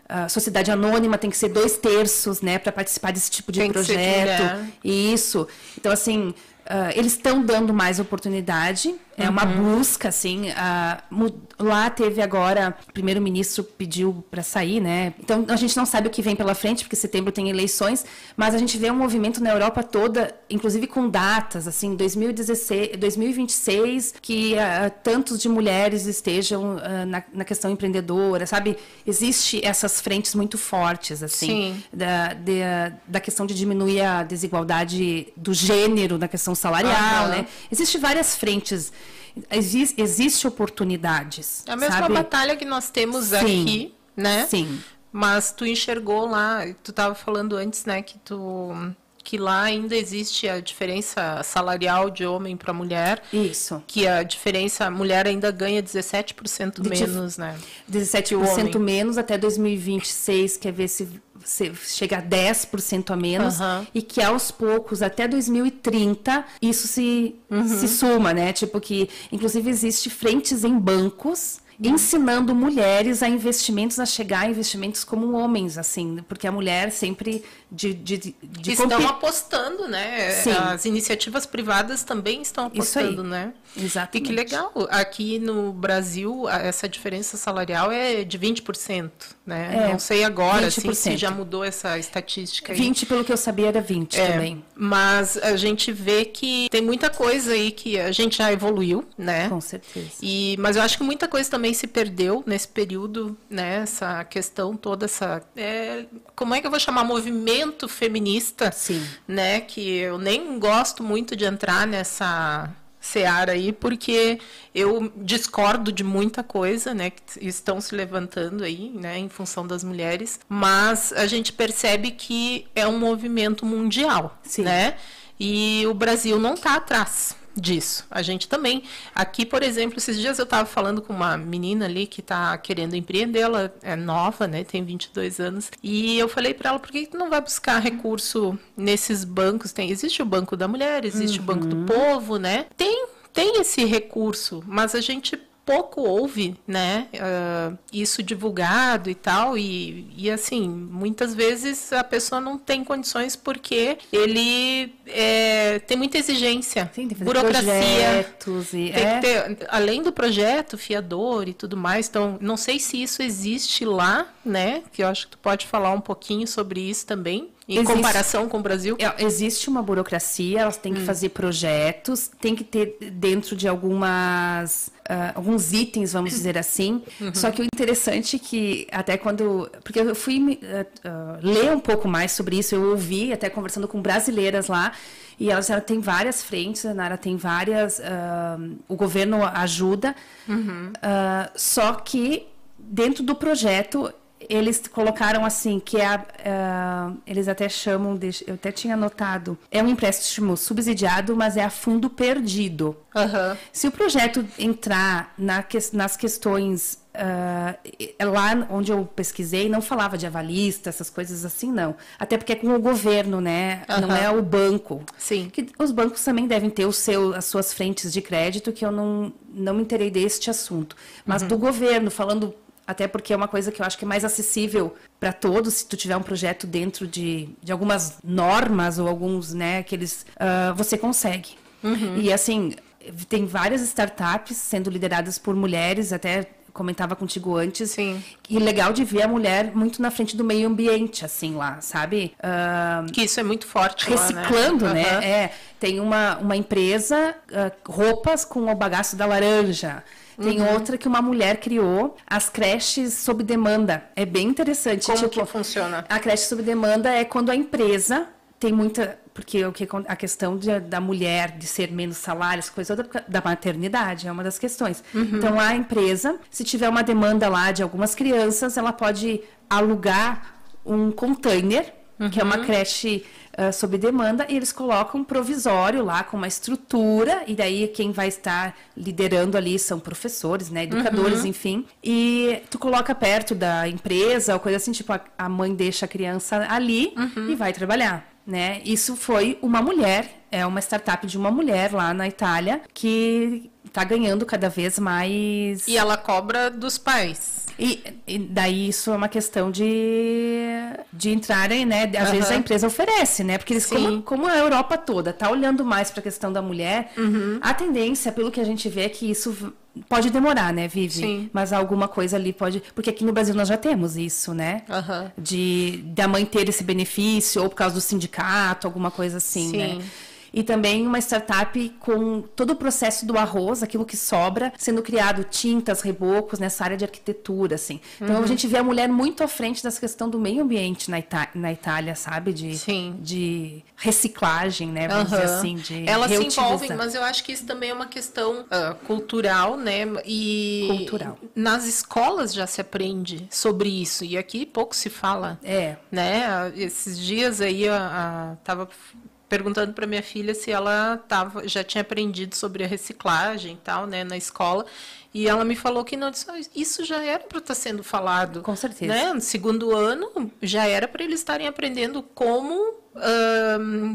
a sociedade anônima tem que ser dois terços, né, para participar desse tipo de tem projeto. Isso. Então, assim, uh, eles estão dando mais oportunidade é uhum. uma busca, assim. Uh, lá teve agora, o primeiro-ministro pediu para sair, né? Então a gente não sabe o que vem pela frente, porque setembro tem eleições, mas a gente vê um movimento na Europa toda, inclusive com datas, assim, 2016, 2026, que uh, tantos de mulheres estejam uh, na, na, questão empreendedora, sabe? Existe essas frentes muito fortes, assim, da, de, da questão de diminuir a desigualdade do gênero, na questão salarial, uhum. né? Existem várias frentes existe, existe oportunidades. É a mesma sabe? batalha que nós temos Sim. aqui, né? Sim. Mas tu enxergou lá, tu estava falando antes, né, que tu que lá ainda existe a diferença salarial de homem para mulher. Isso. Que a diferença, a mulher ainda ganha 17% menos, né? 17% menos até 2026, quer ver se chega a 10% a menos. Uhum. E que aos poucos, até 2030, isso se, uhum. se suma, né? Tipo que, inclusive, existe frentes em bancos ensinando mulheres a investimentos, a chegar a investimentos como homens, assim, porque a mulher sempre de, de, de estão comp... apostando, né? Sim. As iniciativas privadas também estão apostando, né? Exatamente. E que legal. Aqui no Brasil, essa diferença salarial é de 20%, né? É, Não sei agora assim, se já mudou essa estatística. Aí. 20, pelo que eu sabia, era 20 é, também. Mas a gente vê que tem muita coisa aí que a gente já evoluiu, né? Com certeza. E, mas eu acho que muita coisa também se perdeu nesse período, né? Essa questão toda, essa... É, como é que eu vou chamar? Movimento feminista, Sim. né? Que eu nem gosto muito de entrar nessa seara aí, porque eu discordo de muita coisa, né, que estão se levantando aí, né, em função das mulheres, mas a gente percebe que é um movimento mundial, Sim. né? E o Brasil não está atrás, disso. A gente também. Aqui, por exemplo, esses dias eu estava falando com uma menina ali que está querendo empreender, ela é nova, né? Tem 22 anos. E eu falei para ela, por que tu não vai buscar recurso nesses bancos? Tem, existe o Banco da Mulher, existe uhum. o Banco do uhum. Povo, né? Tem tem esse recurso, mas a gente pouco ouve, né, uh, isso divulgado e tal, e, e assim, muitas vezes a pessoa não tem condições porque ele é, tem muita exigência, Sim, tem burocracia, e, tem é. que ter, além do projeto, fiador e tudo mais, então, não sei se isso existe lá, né, que eu acho que tu pode falar um pouquinho sobre isso também, em existe, comparação com o Brasil? É, existe uma burocracia, elas têm que hum. fazer projetos, tem que ter dentro de algumas uh, alguns itens, vamos dizer assim. Uhum. Só que o interessante é que até quando, porque eu fui uh, uh, ler um pouco mais sobre isso, eu ouvi até conversando com brasileiras lá. E elas já tem várias frentes, a Nara tem várias. o governo ajuda, uhum. só que dentro do projeto eles colocaram assim que é uh, eles até chamam de, eu até tinha anotado é um empréstimo subsidiado mas é a fundo perdido uhum. se o projeto entrar na, nas questões uh, lá onde eu pesquisei não falava de avalista essas coisas assim não até porque é com o governo né uhum. não é o banco sim que os bancos também devem ter o seu as suas frentes de crédito que eu não não me interei deste assunto mas uhum. do governo falando até porque é uma coisa que eu acho que é mais acessível para todos, se tu tiver um projeto dentro de, de algumas normas ou alguns, né, aqueles, uh, você consegue. Uhum. E assim, tem várias startups sendo lideradas por mulheres, até comentava contigo antes. Sim. E legal de ver a mulher muito na frente do meio ambiente, assim, lá, sabe? Uh, que isso é muito forte Reciclando, lá, né? né? Uhum. É, tem uma, uma empresa, uh, roupas com o bagaço da laranja. Tem uhum. outra que uma mulher criou, as creches sob demanda. É bem interessante. Como tipo, que funciona? A creche sob demanda é quando a empresa tem muita porque o que a questão de, da mulher de ser menos salários, coisa da, da maternidade é uma das questões. Uhum. Então a empresa, se tiver uma demanda lá de algumas crianças, ela pode alugar um container, uhum. que é uma uhum. creche uh, sob demanda, e eles colocam um provisório lá com uma estrutura, e daí quem vai estar liderando ali são professores, né, educadores, uhum. enfim. E tu coloca perto da empresa, ou coisa assim, tipo, a, a mãe deixa a criança ali uhum. e vai trabalhar né? Isso foi uma mulher, é uma startup de uma mulher lá na Itália que está ganhando cada vez mais. E ela cobra dos pais. E, e, daí isso é uma questão de, de entrarem, né? Às uhum. vezes a empresa oferece, né? Porque eles, como, como, a Europa toda tá olhando mais para a questão da mulher, uhum. a tendência, pelo que a gente vê, é que isso pode demorar, né, Vivi? Sim. Mas alguma coisa ali pode. Porque aqui no Brasil nós já temos isso, né? Uhum. De da mãe ter esse benefício, ou por causa do sindicato, alguma coisa assim, né? Sim. né? E também uma startup com todo o processo do arroz, aquilo que sobra, sendo criado tintas, rebocos nessa área de arquitetura, assim. Então uhum. a gente vê a mulher muito à frente dessa questão do meio ambiente na, Ita na Itália, sabe? De, Sim. de reciclagem, né? Vamos uhum. dizer assim, de Elas se envolvem, mas eu acho que isso também é uma questão uh, cultural, né? E cultural. nas escolas já se aprende sobre isso e aqui pouco se fala. É. Né? Esses dias aí eu, uh, tava perguntando para minha filha se ela tava, já tinha aprendido sobre a reciclagem e tal, né, na escola. E ela me falou que não, isso já era para estar tá sendo falado. Com certeza. Né? No segundo ano, já era para eles estarem aprendendo como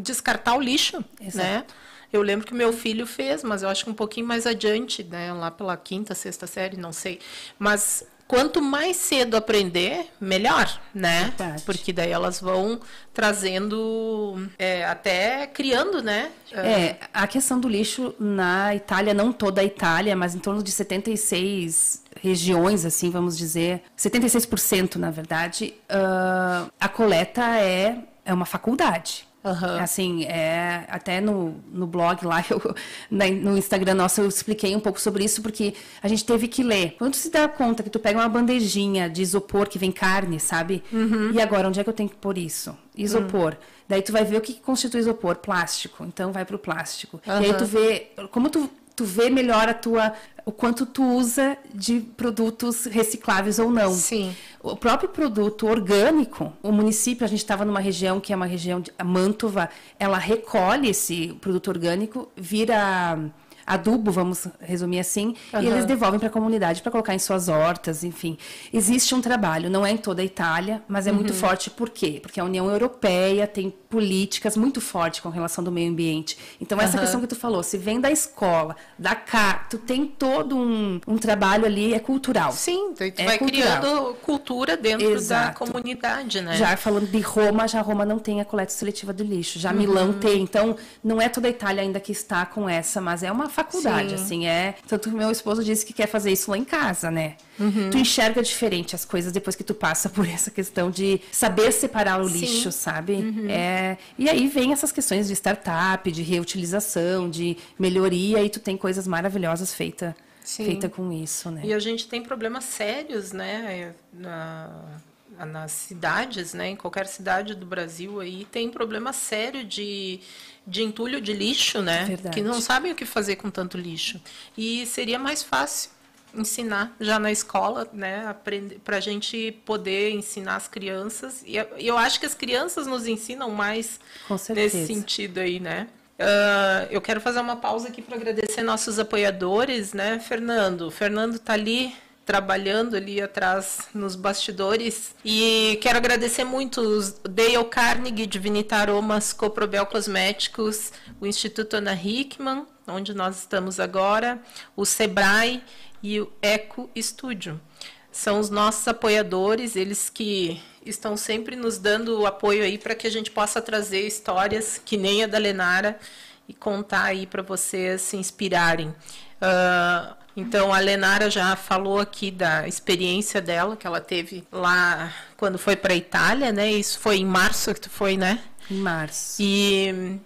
descartar o lixo, Exato. né? Eu lembro que meu filho fez, mas eu acho que um pouquinho mais adiante, né? Lá pela quinta, sexta série, não sei. Mas quanto mais cedo aprender, melhor, né? Verdade. Porque daí elas vão trazendo, é, até criando, né? É, a questão do lixo na Itália, não toda a Itália, mas em torno de 76 regiões, assim, vamos dizer, 76% na verdade, uh, a coleta é, é uma faculdade. Uhum. Assim, é, até no, no blog lá, *laughs* eu, na, no Instagram nosso, eu expliquei um pouco sobre isso, porque a gente teve que ler. Quando se dá conta que tu pega uma bandejinha de isopor que vem carne, sabe? Uhum. E agora, onde é que eu tenho que pôr isso? Isopor. Uhum. Daí tu vai ver o que constitui isopor, plástico. Então vai pro plástico. E aí tu vê, como tu tu vê melhor a tua o quanto tu usa de produtos recicláveis ou não. Sim. O próprio produto orgânico, o município, a gente estava numa região que é uma região de Mantova, ela recolhe esse produto orgânico, vira adubo, vamos resumir assim, uhum. e eles devolvem para a comunidade para colocar em suas hortas, enfim. Existe um trabalho, não é em toda a Itália, mas é uhum. muito forte. Por quê? Porque a União Europeia tem políticas muito fortes com relação do meio ambiente. Então, essa uhum. questão que tu falou, se vem da escola, da cá, tu tem todo um, um trabalho ali, é cultural. Sim, tu é vai cultural. criando cultura dentro Exato. da comunidade, né? Já falando de Roma, já Roma não tem a coleta seletiva do lixo, já Milão uhum. tem. Então, não é toda a Itália ainda que está com essa, mas é uma faculdade, Sim. assim, é. Tanto que meu esposo disse que quer fazer isso lá em casa, né? Uhum. Tu enxerga diferente as coisas depois que tu passa *laughs* por essa questão de saber separar o Sim. lixo, sabe? Uhum. É, e aí vem essas questões de startup, de reutilização, de melhoria, e tu tem coisas maravilhosas feitas feita com isso, né? E a gente tem problemas sérios, né? Na nas cidades, né, em qualquer cidade do Brasil aí tem problema sério de, de entulho de lixo, né, Verdade. que não sabem o que fazer com tanto lixo. E seria mais fácil ensinar já na escola, né, para a gente poder ensinar as crianças. E eu acho que as crianças nos ensinam mais nesse sentido aí, né? Uh, eu quero fazer uma pausa aqui para agradecer nossos apoiadores, né, Fernando? O Fernando está ali trabalhando ali atrás nos bastidores. E quero agradecer muito os Dale Carnegie de Vinita Aromas Coprobel Cosméticos, o Instituto Ana Hickman, onde nós estamos agora, o Sebrae e o Eco Estúdio. são os nossos apoiadores, eles que estão sempre nos dando o apoio aí para que a gente possa trazer histórias que nem a da Lenara e contar aí para vocês se inspirarem. Uh, então a Lenara já falou aqui da experiência dela que ela teve lá quando foi para a Itália, né? Isso foi em março que tu foi, né? Em março. E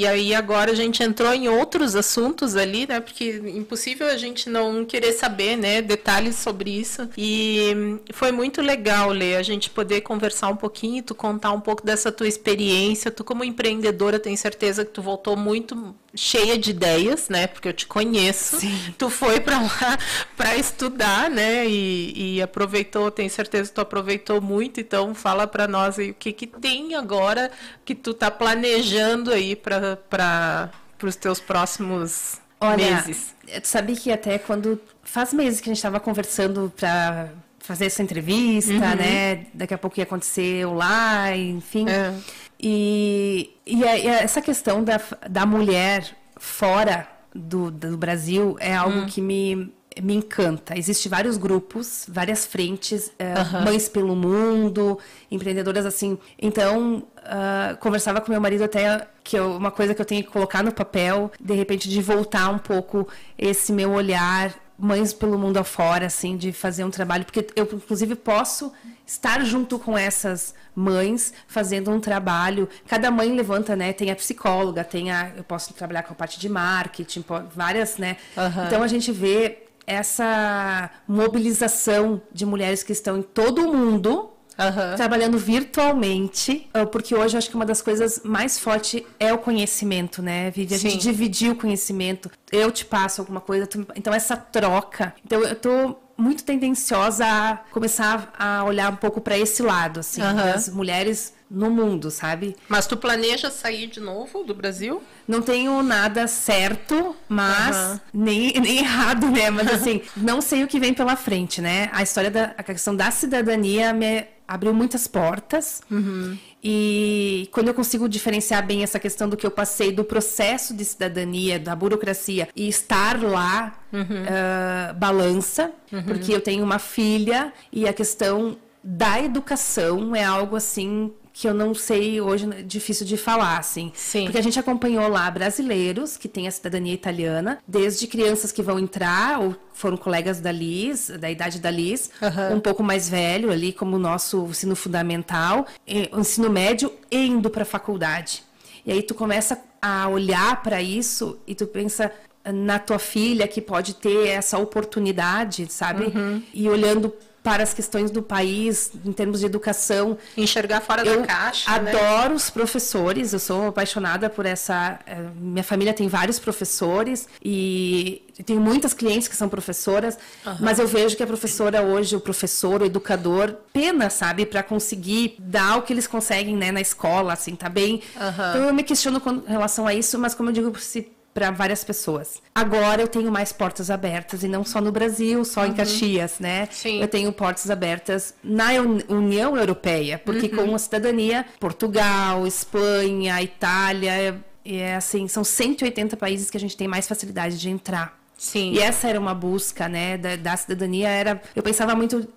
e aí agora a gente entrou em outros assuntos ali, né? Porque impossível a gente não querer saber, né, detalhes sobre isso. E foi muito legal, Lê, a gente poder conversar um pouquinho, tu contar um pouco dessa tua experiência. Tu como empreendedora, tenho certeza que tu voltou muito cheia de ideias, né? Porque eu te conheço. Sim. Tu foi para lá *laughs* para estudar, né? E, e, aproveitou, tenho certeza que tu aproveitou muito. Então fala para nós aí o que que tem agora que tu tá planejando aí para para os teus próximos Olha, meses. Tu sabe que até quando faz meses que a gente estava conversando para fazer essa entrevista, uhum. né? Daqui a pouco ia acontecer lá, enfim. É. E, e, a, e, essa questão da, da mulher fora do, do Brasil é algo hum. que me, me encanta. Existem vários grupos, várias frentes, uh, mães pelo mundo, empreendedoras assim. Então, uh, conversava com meu marido até que eu, uma coisa que eu tenho que colocar no papel, de repente, de voltar um pouco esse meu olhar mães pelo mundo afora, assim, de fazer um trabalho, porque eu, inclusive, posso estar junto com essas mães fazendo um trabalho. Cada mãe levanta, né? Tem a psicóloga, tem a. Eu posso trabalhar com a parte de marketing, várias, né? Uhum. Então a gente vê essa mobilização de mulheres que estão em todo o mundo Uhum. trabalhando virtualmente, ah, porque hoje eu acho que uma das coisas mais fortes é o conhecimento, né, Vivi? A Sim. gente dividir o conhecimento. Eu te passo alguma coisa, tu... então essa troca. Então eu tô muito tendenciosa a começar a olhar um pouco para esse lado, assim, uhum. das mulheres no mundo, sabe? Mas tu planeja sair de novo do Brasil? Não tenho nada certo, mas uhum. nem, nem errado, né? Mas *laughs* assim, não sei o que vem pela frente, né? A história da a questão da cidadania me abriu muitas portas. Uhum. E quando eu consigo diferenciar bem essa questão do que eu passei, do processo de cidadania, da burocracia, e estar lá, uhum. uh, balança, uhum. porque eu tenho uma filha e a questão da educação é algo assim que eu não sei hoje, é difícil de falar, assim. Sim. Porque a gente acompanhou lá brasileiros que têm a cidadania italiana, desde crianças que vão entrar, ou foram colegas da Liz, da idade da Liz, uhum. um pouco mais velho ali, como o nosso ensino fundamental, o ensino médio e indo para a faculdade. E aí tu começa a olhar para isso e tu pensa na tua filha que pode ter essa oportunidade, sabe? Uhum. E olhando para as questões do país, em termos de educação. Enxergar fora eu da caixa. Né? Adoro né? os professores, eu sou apaixonada por essa. Eh, minha família tem vários professores e tenho muitas clientes que são professoras, uhum. mas eu vejo que a professora hoje, o professor, o educador, pena, sabe, para conseguir dar o que eles conseguem né, na escola, assim, tá bem. Uhum. Então eu me questiono com relação a isso, mas como eu digo, se para várias pessoas. Agora eu tenho mais portas abertas e não só no Brasil, só uhum. em Caxias, né? Sim. Eu tenho portas abertas na União Europeia, porque uhum. com a cidadania, Portugal, Espanha, Itália, é assim, são 180 países que a gente tem mais facilidade de entrar. Sim. E essa era uma busca, né, da, da cidadania. Era, eu pensava muito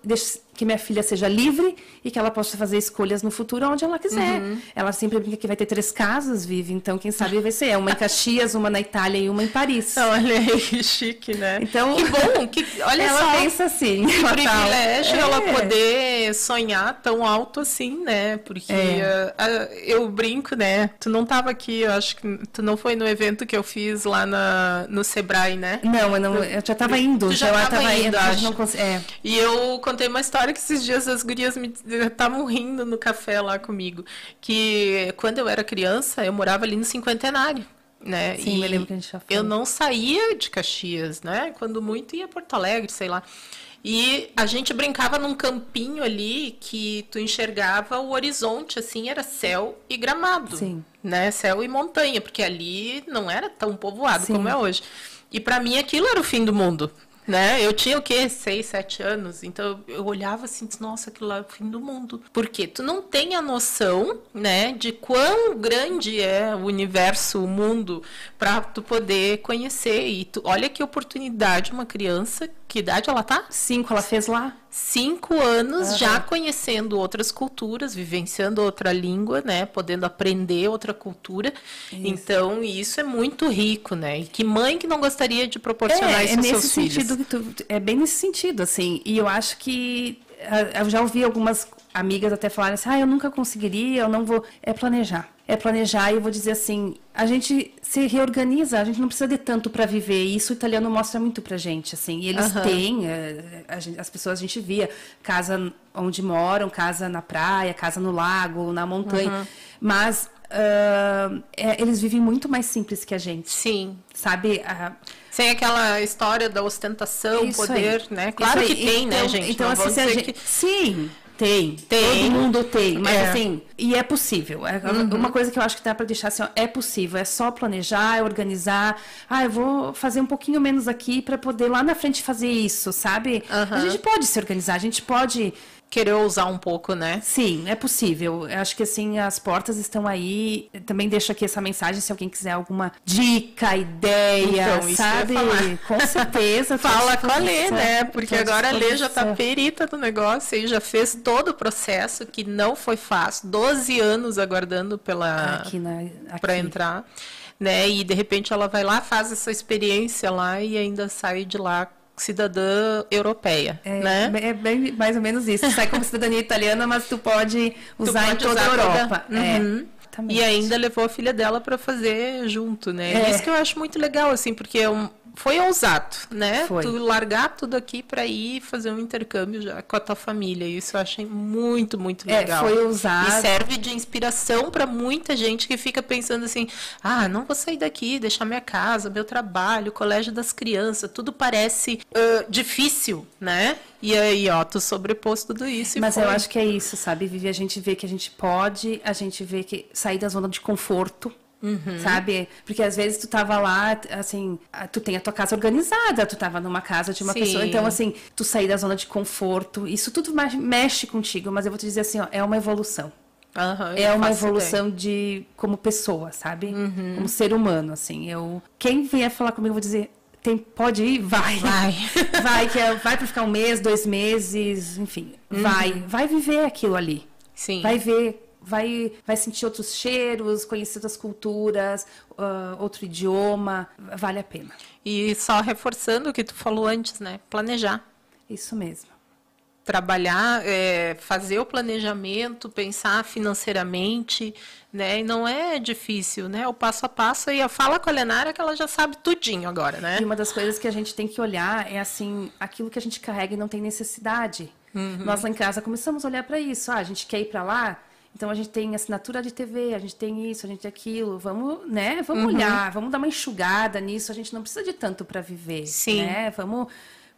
que minha filha seja livre e que ela possa fazer escolhas no futuro onde ela quiser. Uhum. Ela sempre brinca que vai ter três casas, vive, então quem sabe vai ser uma em Caxias, uma na Itália e uma em Paris. *laughs* Olha aí, que chique, né? Então, que bom, que, olha ela só. pensa assim. Que privilégio é. ela poder sonhar tão alto assim, né? Porque é. uh, eu brinco, né? Tu não estava aqui, eu acho que tu não foi no evento que eu fiz lá na, no Sebrae, né? Não, eu, não, eu já estava indo. Tu já estava indo, indo acho. Não é. E eu contei uma história que esses dias as gurias estavam rindo no café lá comigo. Que quando eu era criança, eu morava ali no cinquentenário. Né? Sim, e eu lembro que a gente já Eu não saía de Caxias, né? Quando muito ia Porto Alegre, sei lá. E a gente brincava num campinho ali que tu enxergava o horizonte, assim, era céu e gramado. Sim. Né? Céu e montanha, porque ali não era tão povoado Sim. como é hoje. E para mim aquilo era o fim do mundo, né? Eu tinha o quê? Seis, sete anos. Então eu olhava assim, nossa, aquilo lá é o fim do mundo. Porque tu não tem a noção, né, de quão grande é o universo, o mundo, para tu poder conhecer. E tu, olha que oportunidade uma criança Que idade ela tá? Cinco ela fez lá. Cinco anos uhum. já conhecendo outras culturas, vivenciando outra língua, né? Podendo aprender outra cultura. Isso. Então, isso é muito rico, né? E que mãe que não gostaria de proporcionar é, isso é aos nesse seus sentido filhos? Que tu, é bem nesse sentido, assim. E eu acho que ah, eu já ouvi algumas amigas até falarem assim, ah, eu nunca conseguiria, eu não vou. É planejar. É planejar e eu vou dizer assim, a gente se reorganiza, a gente não precisa de tanto para viver. E isso o italiano mostra muito pra gente, assim. E eles uhum. têm, eh, gente, as pessoas a gente via casa onde moram, casa na praia, casa no lago, na montanha. Uhum. Mas Uh, é, eles vivem muito mais simples que a gente. Sim. Sabe? Uh, Sem aquela história da ostentação, poder, aí. né? Claro que tem, né, então, né, gente? Então, assim, a gente... Que... Sim. Tem, tem, todo mundo tem, mas é. assim, e é possível. É uhum. Uma coisa que eu acho que dá para deixar assim, ó, é possível, é só planejar, é organizar. Ah, eu vou fazer um pouquinho menos aqui para poder lá na frente fazer isso, sabe? Uhum. A gente pode se organizar, a gente pode querer ousar um pouco, né? Sim, é possível. Eu acho que assim, as portas estão aí. também deixo aqui essa mensagem se alguém quiser alguma dica, ideia, então, sabe? Com certeza. *laughs* Fala com a Lê, né? Porque agora a Lê já tá perita do negócio e já fez todo o processo que não foi fácil. 12 anos aguardando pela para entrar. Né? E de repente ela vai lá, faz essa experiência lá e ainda sai de lá cidadã europeia, é, né? É bem mais ou menos isso. Sai como cidadania italiana, mas tu pode *laughs* usar tu pode em toda usar a Europa. Toda... É. Uhum. E ainda levou a filha dela para fazer junto, né? É. Isso que eu acho muito legal, assim, porque é um, foi ousado, né? Foi. Tu largar tudo aqui para ir fazer um intercâmbio já com a tua família. Isso eu achei muito, muito é, legal. É, foi ousado. E serve de inspiração para muita gente que fica pensando assim: ah, não vou sair daqui, deixar minha casa, meu trabalho, colégio das crianças, tudo parece uh, difícil, né? E aí, ó, tu sobrepôs tudo isso. Mas foi. eu acho que é isso, sabe, Vivi? A gente vê que a gente pode, a gente vê que sair da zona de conforto Uhum. Sabe? Porque às vezes tu tava lá, assim, tu tem a tua casa organizada, tu tava numa casa de uma Sim. pessoa, então assim, tu sair da zona de conforto, isso tudo mexe contigo, mas eu vou te dizer assim, ó, é uma evolução. Uhum, é uma evolução de como pessoa, sabe? Uhum. Como ser humano, assim. Eu quem vier falar comigo, eu vou dizer, tem, pode ir, vai, vai, *laughs* vai que é, vai para ficar um mês, dois meses, enfim, uhum. vai, vai viver aquilo ali. Sim. Vai ver vai, vai sentir outros cheiros, conhecer outras culturas, uh, outro idioma, vale a pena. E só reforçando o que tu falou antes, né? Planejar. Isso mesmo. Trabalhar, é, fazer o planejamento, pensar financeiramente, né? E não é difícil, né? O passo a passo e a fala com a Lenara que ela já sabe tudinho agora, né? E uma das coisas que a gente tem que olhar é assim, aquilo que a gente carrega e não tem necessidade. Uhum. Nós lá em casa começamos a olhar para isso. Ah, a gente quer ir para lá, então a gente tem assinatura de TV, a gente tem isso, a gente tem aquilo. Vamos, né? Vamos uhum. olhar, vamos dar uma enxugada nisso. A gente não precisa de tanto para viver, Sim. né? Vamos,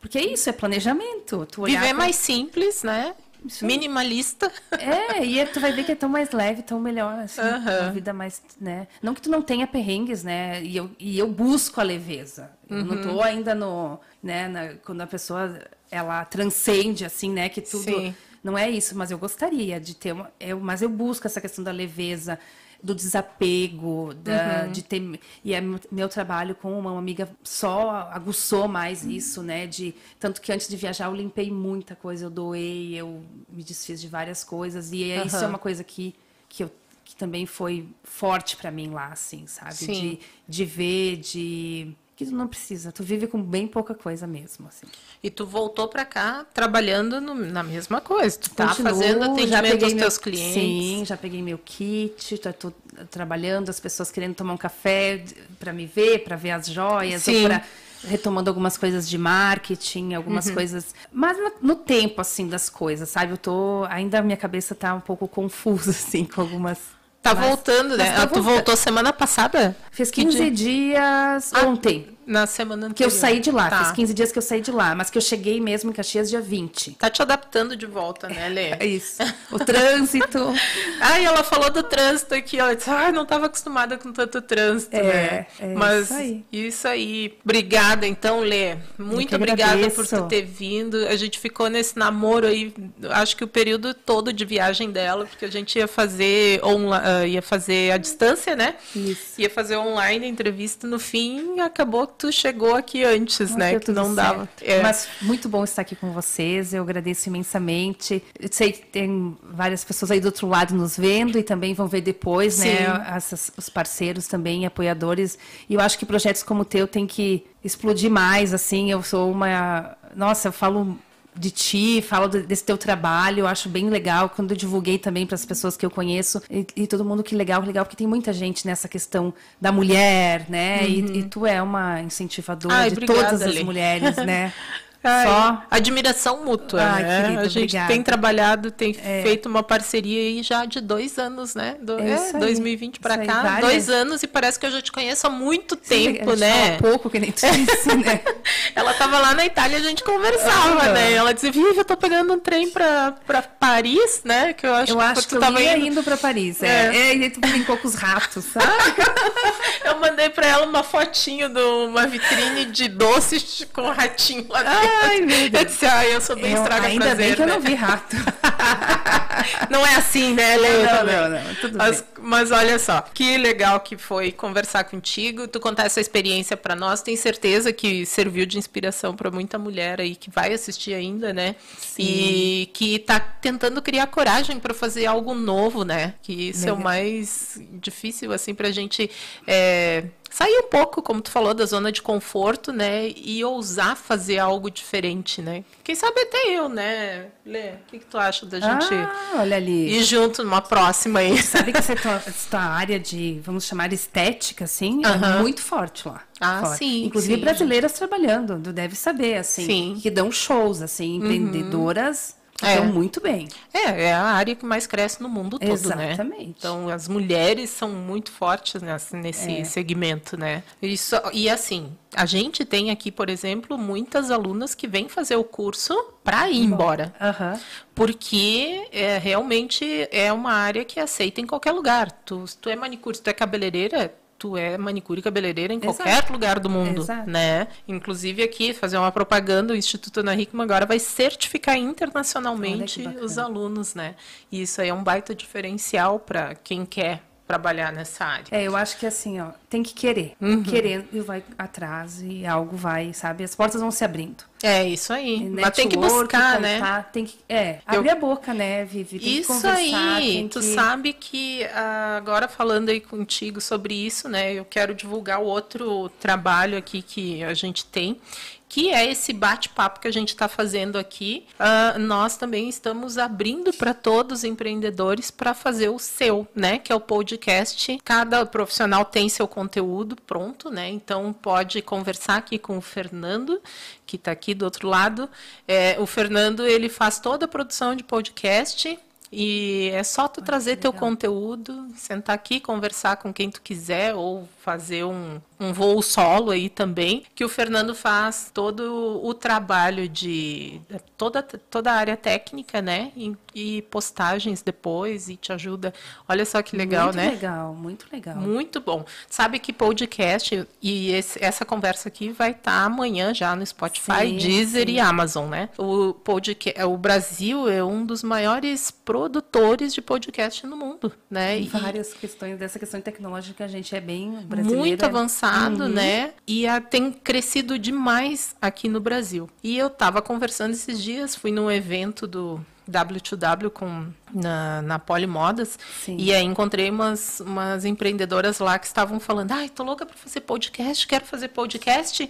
porque isso é planejamento. Tu viver pra... mais simples, né? Isso. Minimalista. É, e tu vai ver que é tão mais leve, tão melhor, assim, uhum. uma vida mais, né? Não que tu não tenha perrengues, né? E eu, e eu busco a leveza. Eu não tô uhum. ainda no, né, na, quando a pessoa, ela transcende, assim, né? Que tudo... Sim não é isso, mas eu gostaria de ter uma. Eu, mas eu busco essa questão da leveza, do desapego, da, uhum. de ter. E é meu trabalho com uma amiga só aguçou mais isso, né? De, tanto que antes de viajar eu limpei muita coisa, eu doei, eu me desfiz de várias coisas. E uhum. isso é uma coisa que, que eu que também foi forte para mim lá, assim, sabe? Sim. De, de ver, de que tu não precisa, tu vive com bem pouca coisa mesmo, assim. E tu voltou para cá trabalhando no, na mesma coisa, tu tá Continuo, fazendo atendimento aos teus meu, clientes? Sim, já peguei meu kit, já tô trabalhando, as pessoas querendo tomar um café para me ver, para ver as joias, sim. ou para retomando algumas coisas de marketing, algumas uhum. coisas, mas no, no, tempo assim das coisas, sabe? Eu tô ainda a minha cabeça tá um pouco confusa *laughs* assim com algumas Tá mas, voltando, né? Tá tu voltou semana passada? Fiz 15 dias ah, ontem. Na semana anterior. Que eu saí de lá. Tá. Fiz 15 dias que eu saí de lá. Mas que eu cheguei mesmo em Caxias dia 20. Tá te adaptando de volta, né, Lê? *laughs* É isso. *laughs* O trânsito. Ai, ela falou do trânsito aqui. Ela disse, ai, não estava acostumada com tanto trânsito, é, né? É Mas isso aí. isso aí. Obrigada, então, Lê. Muito obrigada por tu ter vindo. A gente ficou nesse namoro aí, acho que o período todo de viagem dela, porque a gente ia fazer, uh, ia fazer a distância, né? Isso. Ia fazer online a entrevista. No fim, acabou tu chegou aqui antes, Não né? Que tudo não dava. certo. É. Mas muito bom estar aqui com vocês. Eu agradeço imensamente. Eu sei que tem várias pessoas aí do outro lado nos vendo e também vão ver depois, Sim. né? Os parceiros também, apoiadores. E eu acho que projetos como o teu tem que explodir mais, assim. Eu sou uma. Nossa, eu falo de ti, falo de- desse teu trabalho, eu acho bem legal. Quando eu divulguei também para as pessoas que eu conheço, e, e todo mundo que legal, legal, porque tem muita gente nessa questão da mulher, né? E, e tu é uma incentivadora Ai, de obrigada, todas as Lê. mulheres, né? *laughs* Ai, Só admiração mútua, Ai, né? querida, a gente obrigada. tem trabalhado, tem feito uma parceria aí já de dois anos, né? Do, É é, isso aí, 2020 pra isso aí, cá, várias. dois anos e parece que eu já te conheço há muito tempo, gente né? fala pouco, que nem tu disse, né? *laughs* Ela tava lá na Itália e a gente conversava, Ah. né? Ela dizia, Vivi, eu tô pegando um trem pra, pra Paris, né? Que eu acho Eu que acho tu que eu tava indo. indo pra Paris. É. É. É. e aí tu brincou com os ratos, sabe? *laughs* Eu mandei pra ela uma fotinho de uma vitrine de doces com ratinho lá dentro. Ai, meu *laughs* Eu Deus. disse, ai, eu sou bem Eu- estraga ainda prazer, bem que eu né? não vi rato. *laughs* Não é assim, né, Lê? Não, também. não, não, tudo mas, mas olha só, que legal que foi conversar contigo, tu contar essa experiência pra nós. Tenho certeza que serviu de inspiração pra muita mulher aí que vai assistir ainda, né? E que tá tentando criar coragem pra fazer algo novo, né? Que isso é o Legal. mais difícil, assim, pra gente. é, Sair um pouco, como tu falou, da zona de conforto, né? E ousar fazer algo diferente, né? Quem sabe até eu, né? Lê, o que, que tu acha da gente Ah, olha ali. ir junto numa próxima aí? Sabe que essa *laughs* tua, essa tua área de, vamos chamar, estética, assim, é muito forte lá. Ah, sim, Inclusive sim. brasileiras trabalhando, tu deve saber, assim. Sim. Uhum. Que dão shows, assim, empreendedoras que É. dão muito bem. É, é a área que mais cresce no mundo todo, né? Exatamente. Então, as mulheres são muito fortes nessa- nesse É. segmento, né? Isso, e assim, a gente tem aqui, por exemplo, muitas alunas que vêm fazer o curso para ir embora. Aham. Porque é, realmente é uma área que aceita em qualquer lugar. Tu, se tu é manicure, se tu é cabeleireira, tu é manicure e cabeleireira em Exato. qualquer lugar do mundo, Exato. né? Inclusive aqui, fazer uma propaganda, o Instituto Ana Hickman agora vai certificar internacionalmente os alunos, né? E isso aí é um baita diferencial para quem quer trabalhar nessa área. É, eu acho que assim, ó, tem que querer. Uhum. Querendo e vai atrás e algo vai, sabe? As portas vão se abrindo. É isso aí. Mas Network, tem que buscar, né? contar, Tem que, é, Eu- abrir a boca, né, Vivi? Tem Isso aí, tu que... sabe que ah, agora falando aí contigo sobre isso, né? Eu quero divulgar o outro trabalho aqui que a gente tem, que é esse bate-papo que a gente está fazendo aqui. Ah, nós também estamos abrindo para todos os empreendedores para fazer o seu, né? Que é o podcast. Cada profissional tem seu conteúdo pronto, né? Então pode conversar aqui com o Fernando, que está aqui do outro lado. É, o Fernando ele faz toda a produção de podcast. E é só tu trazer teu conteúdo, sentar aqui, conversar com quem tu quiser, ou fazer um, um voo solo aí também, que o Fernando faz todo o trabalho de toda, toda a área técnica, né? E, e postagens depois, e te ajuda. Olha só que legal, muito né? legal, muito legal. Muito bom. Sabe que podcast e esse- essa conversa aqui vai estar amanhã já no Spotify, Sim, Deezer sim. e Amazon, né? O podcast, o Brasil é um dos maiores produtores de podcast no mundo, né? E várias questões, dessa questão tecnológica a gente é bem brasileira. muito avançado, Uhum. né? E a- tem crescido demais aqui no Brasil. E eu estava conversando esses dias, fui num evento do W2W com, na, na Polimodas, Sim. e aí encontrei umas, umas empreendedoras lá que estavam falando, ai, tô louca para fazer podcast, quero fazer podcast.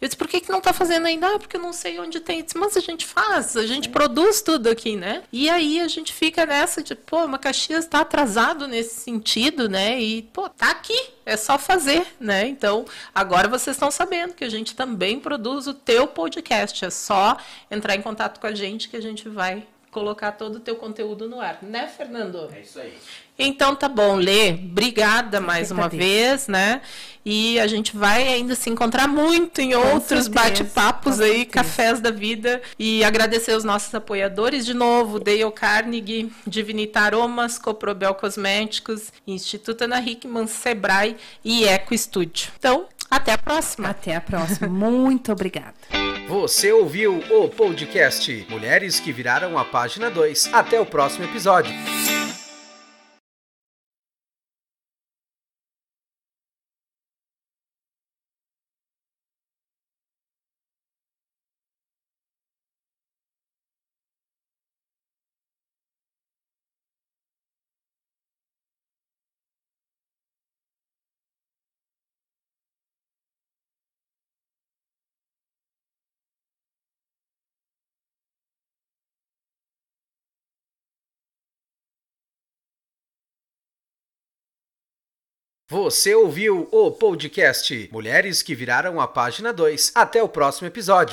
Eu disse, por que, que não tá fazendo ainda? Ah, porque eu não sei onde tem. Eu disse, mas a gente faz, a gente produz tudo aqui, né? E aí a gente fica nessa de, pô, uma Caxias está atrasado nesse sentido, né? E, pô, tá aqui, é só fazer, né? Então, agora vocês estão sabendo que a gente também produz o teu podcast. É só entrar em contato com a gente que a gente vai colocar todo o teu conteúdo no ar, né, Fernando? É isso aí. Então tá bom, Lê. Obrigada mais uma vez, né? E a gente vai ainda se encontrar muito em outros bate-papos aí, certeza. cafés da vida. E agradecer os nossos apoiadores de novo, Dale Carnegie, Divinita Aromas, Coprobel Cosméticos, Instituto Ana Hickman, Sebrae e Eco Studio. Então, até a próxima. Até a próxima. Muito obrigada. Você ouviu o podcast Mulheres que Viraram a Página 2. Até o próximo episódio. Você ouviu o podcast Mulheres que Viraram a Página 2. Até o próximo episódio.